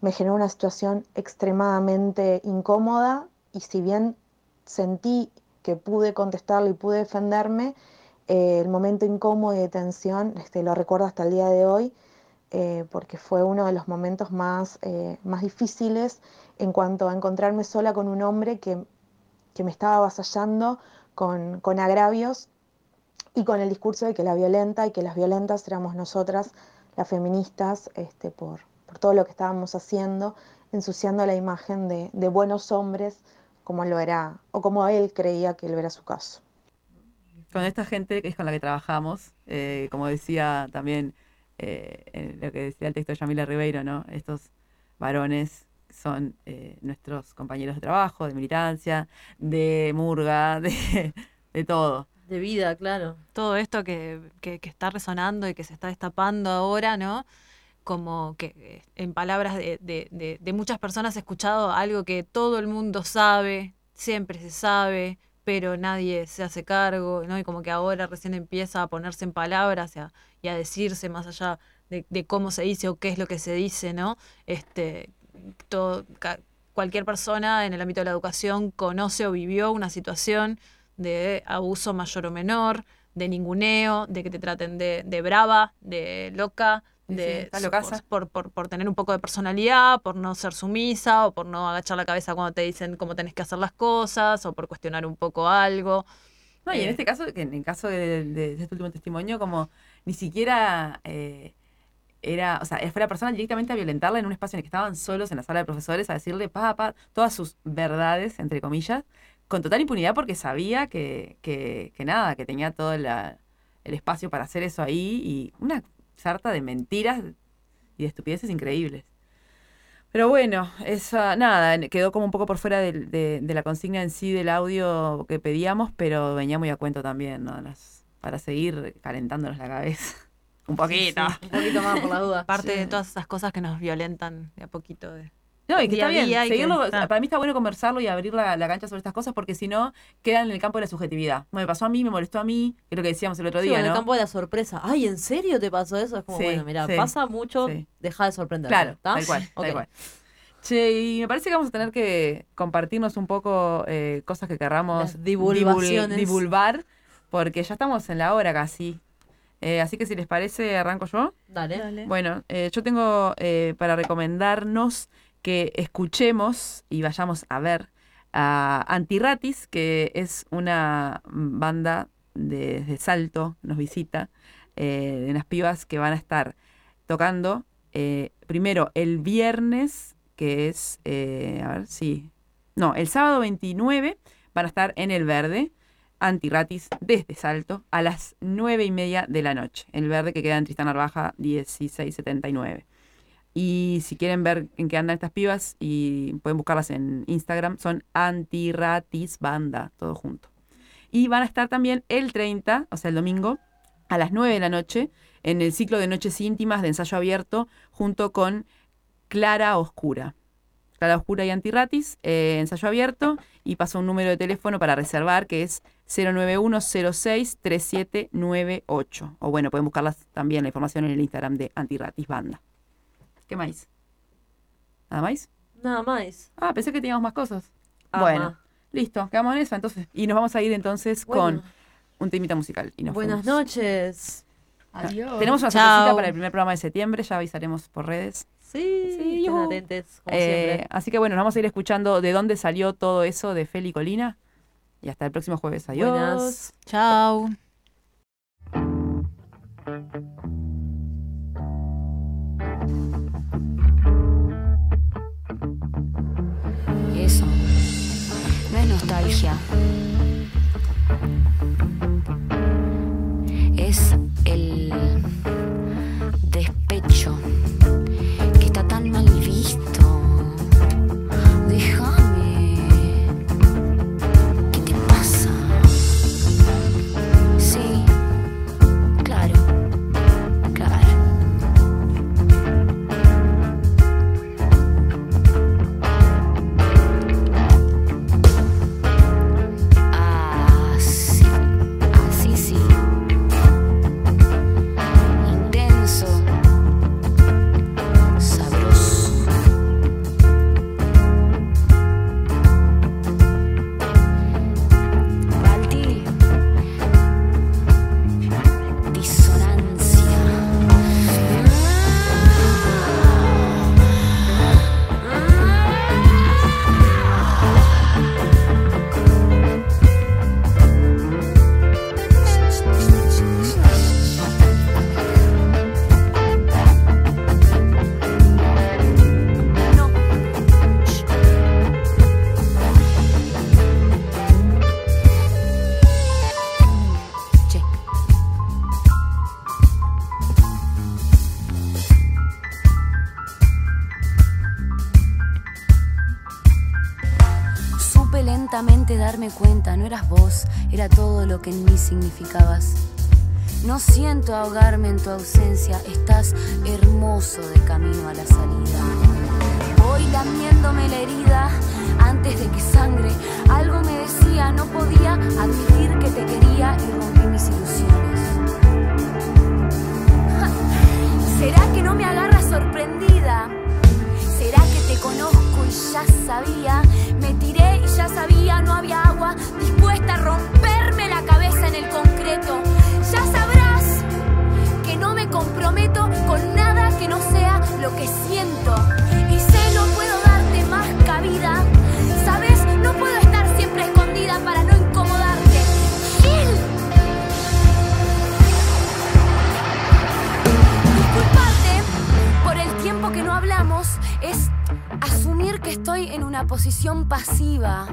me generó una situación extremadamente incómoda. Y si bien sentí que pude contestarle y pude defenderme, eh, el momento incómodo y de tensión este, lo recuerdo hasta el día de hoy eh, porque fue uno de los momentos más, eh, más difíciles en cuanto a encontrarme sola con un hombre que, que me estaba avasallando con, con agravios y con el discurso de que la violenta y que las violentas éramos nosotras, las feministas, este, por, por todo lo que estábamos haciendo, ensuciando la imagen de, de buenos hombres como lo era, o como él creía que lo era su caso. Con esta gente que es con la que trabajamos, eh, como decía también eh, lo que decía el texto de Yamila Ribeiro, ¿no? Estos varones son eh, nuestros compañeros de trabajo, de militancia, de murga, de, de todo. De vida, claro. Todo esto que, que, que está resonando y que se está destapando ahora, ¿no? Como que eh, en palabras de, de, de, de muchas personas he escuchado algo que todo el mundo sabe, siempre se sabe, pero nadie se hace cargo, ¿no? Y como que ahora recién empieza a ponerse en palabras y a, y a decirse más allá de, de, cómo se dice o qué es lo que se dice, ¿no? Este, todo, cualquier persona en el ámbito de la educación conoce o vivió una situación de abuso mayor o menor, de ninguneo, de que te traten de, de brava, de loca, de sí, locaza. por, por, por tener un poco de personalidad, por no ser sumisa o por no agachar la cabeza cuando te dicen cómo tenés que hacer las cosas o por cuestionar un poco algo. No, y en Eh, este caso, en el caso de, de- de este último testimonio, como ni siquiera eh, era, o sea, fue la persona directamente a violentarla en un espacio en el que estaban solos en la sala de profesores a decirle, pa, pa, todas sus verdades, entre comillas, con total impunidad porque sabía que, que, nada, que tenía todo el espacio para hacer eso ahí y una sarta de mentiras y de estupideces increíbles. Pero bueno, esa, nada, quedó como un poco por fuera del- de, de la consigna en sí del audio que pedíamos, pero venía muy a cuento también, ¿no? Para seguir calentándonos la cabeza. Un poquito. Un poquito más por la duda. Aparte de todas esas cosas que nos violentan de a poquito. De, No, y que día está bien, que- seguirlo, para mí está bueno conversarlo y abrir la, la cancha sobre estas cosas porque si no, quedan en el campo de la subjetividad. Me pasó a mí, me molestó a mí, que es lo que decíamos el otro Sí, día, en el campo de la sorpresa. Ay, ¿en serio te pasó eso? Es como, Sí, bueno, mira, sí, pasa mucho, sí. deja de sorprender. Claro, tal cual, tal Ok. cual. Che, y me parece que vamos a tener que compartirnos un poco eh, cosas que querramos Las divulgar, porque ya estamos en la hora casi. Eh, así que si les parece, arranco yo. Dale. Bueno, eh, yo tengo eh, para recomendarnos que escuchemos y vayamos a ver a Antirratis, que es una banda de, de Salto, nos visita, eh, de unas pibas que van a estar tocando eh, primero el viernes, que es, eh, a ver, sí, no, el sábado 29 van a estar en El Verde, Antirratis desde Salto a las 9 y media de la noche. El Verde que queda en Tristán Arbaja 1679. Y si quieren ver en qué andan estas pibas, y pueden buscarlas en Instagram, son Antirratis Banda, todo junto. Y van a estar también el 30, o sea, el domingo, a las 9 de la noche, en el ciclo de Noches Íntimas de ensayo abierto, junto con Clara Oscura. Clara Oscura y Antirratis, eh, ensayo abierto, y paso un número de teléfono para reservar que es 091063798. O bueno, pueden buscarlas también la información en el Instagram de Antirratis Banda. ¿Qué más? ¿Nada más? Nada más. Ah, pensé que teníamos más cosas. Ajá. Bueno, listo, quedamos en eso entonces. Y nos vamos a ir entonces Bueno. con un temita musical. Y nos Buenas fuimos. noches. Adiós. Tenemos una sorpresita para el primer programa de septiembre, ya avisaremos por redes. Sí, estén yujú. atentes, como Eh, siempre. así que bueno, nos vamos a ir escuchando de dónde salió todo eso de Feli Colina. Y hasta el próximo jueves. Adiós. Buenas. Chao. Lentamente darme cuenta, no eras vos, era todo lo que en mí significabas. No siento ahogarme en tu ausencia, estás hermoso de camino a la salida. Voy lamiéndome la herida antes de que sangre. Algo me decía, no podía admitir que te quería y rompí mis ilusiones. ¿Será que no me agarras sorprendida? ¿Será que te conozco y ya sabía? día no había agua, dispuesta a romperme la cabeza en el concreto. Ya sabrás que no me comprometo con nada que no sea lo que siento. Y sé, no puedo darte más cabida. Sabes, no puedo estar siempre escondida para no incomodarte. Gil. Disculparte por el tiempo que no hablamos es asumir que estoy en una posición pasiva.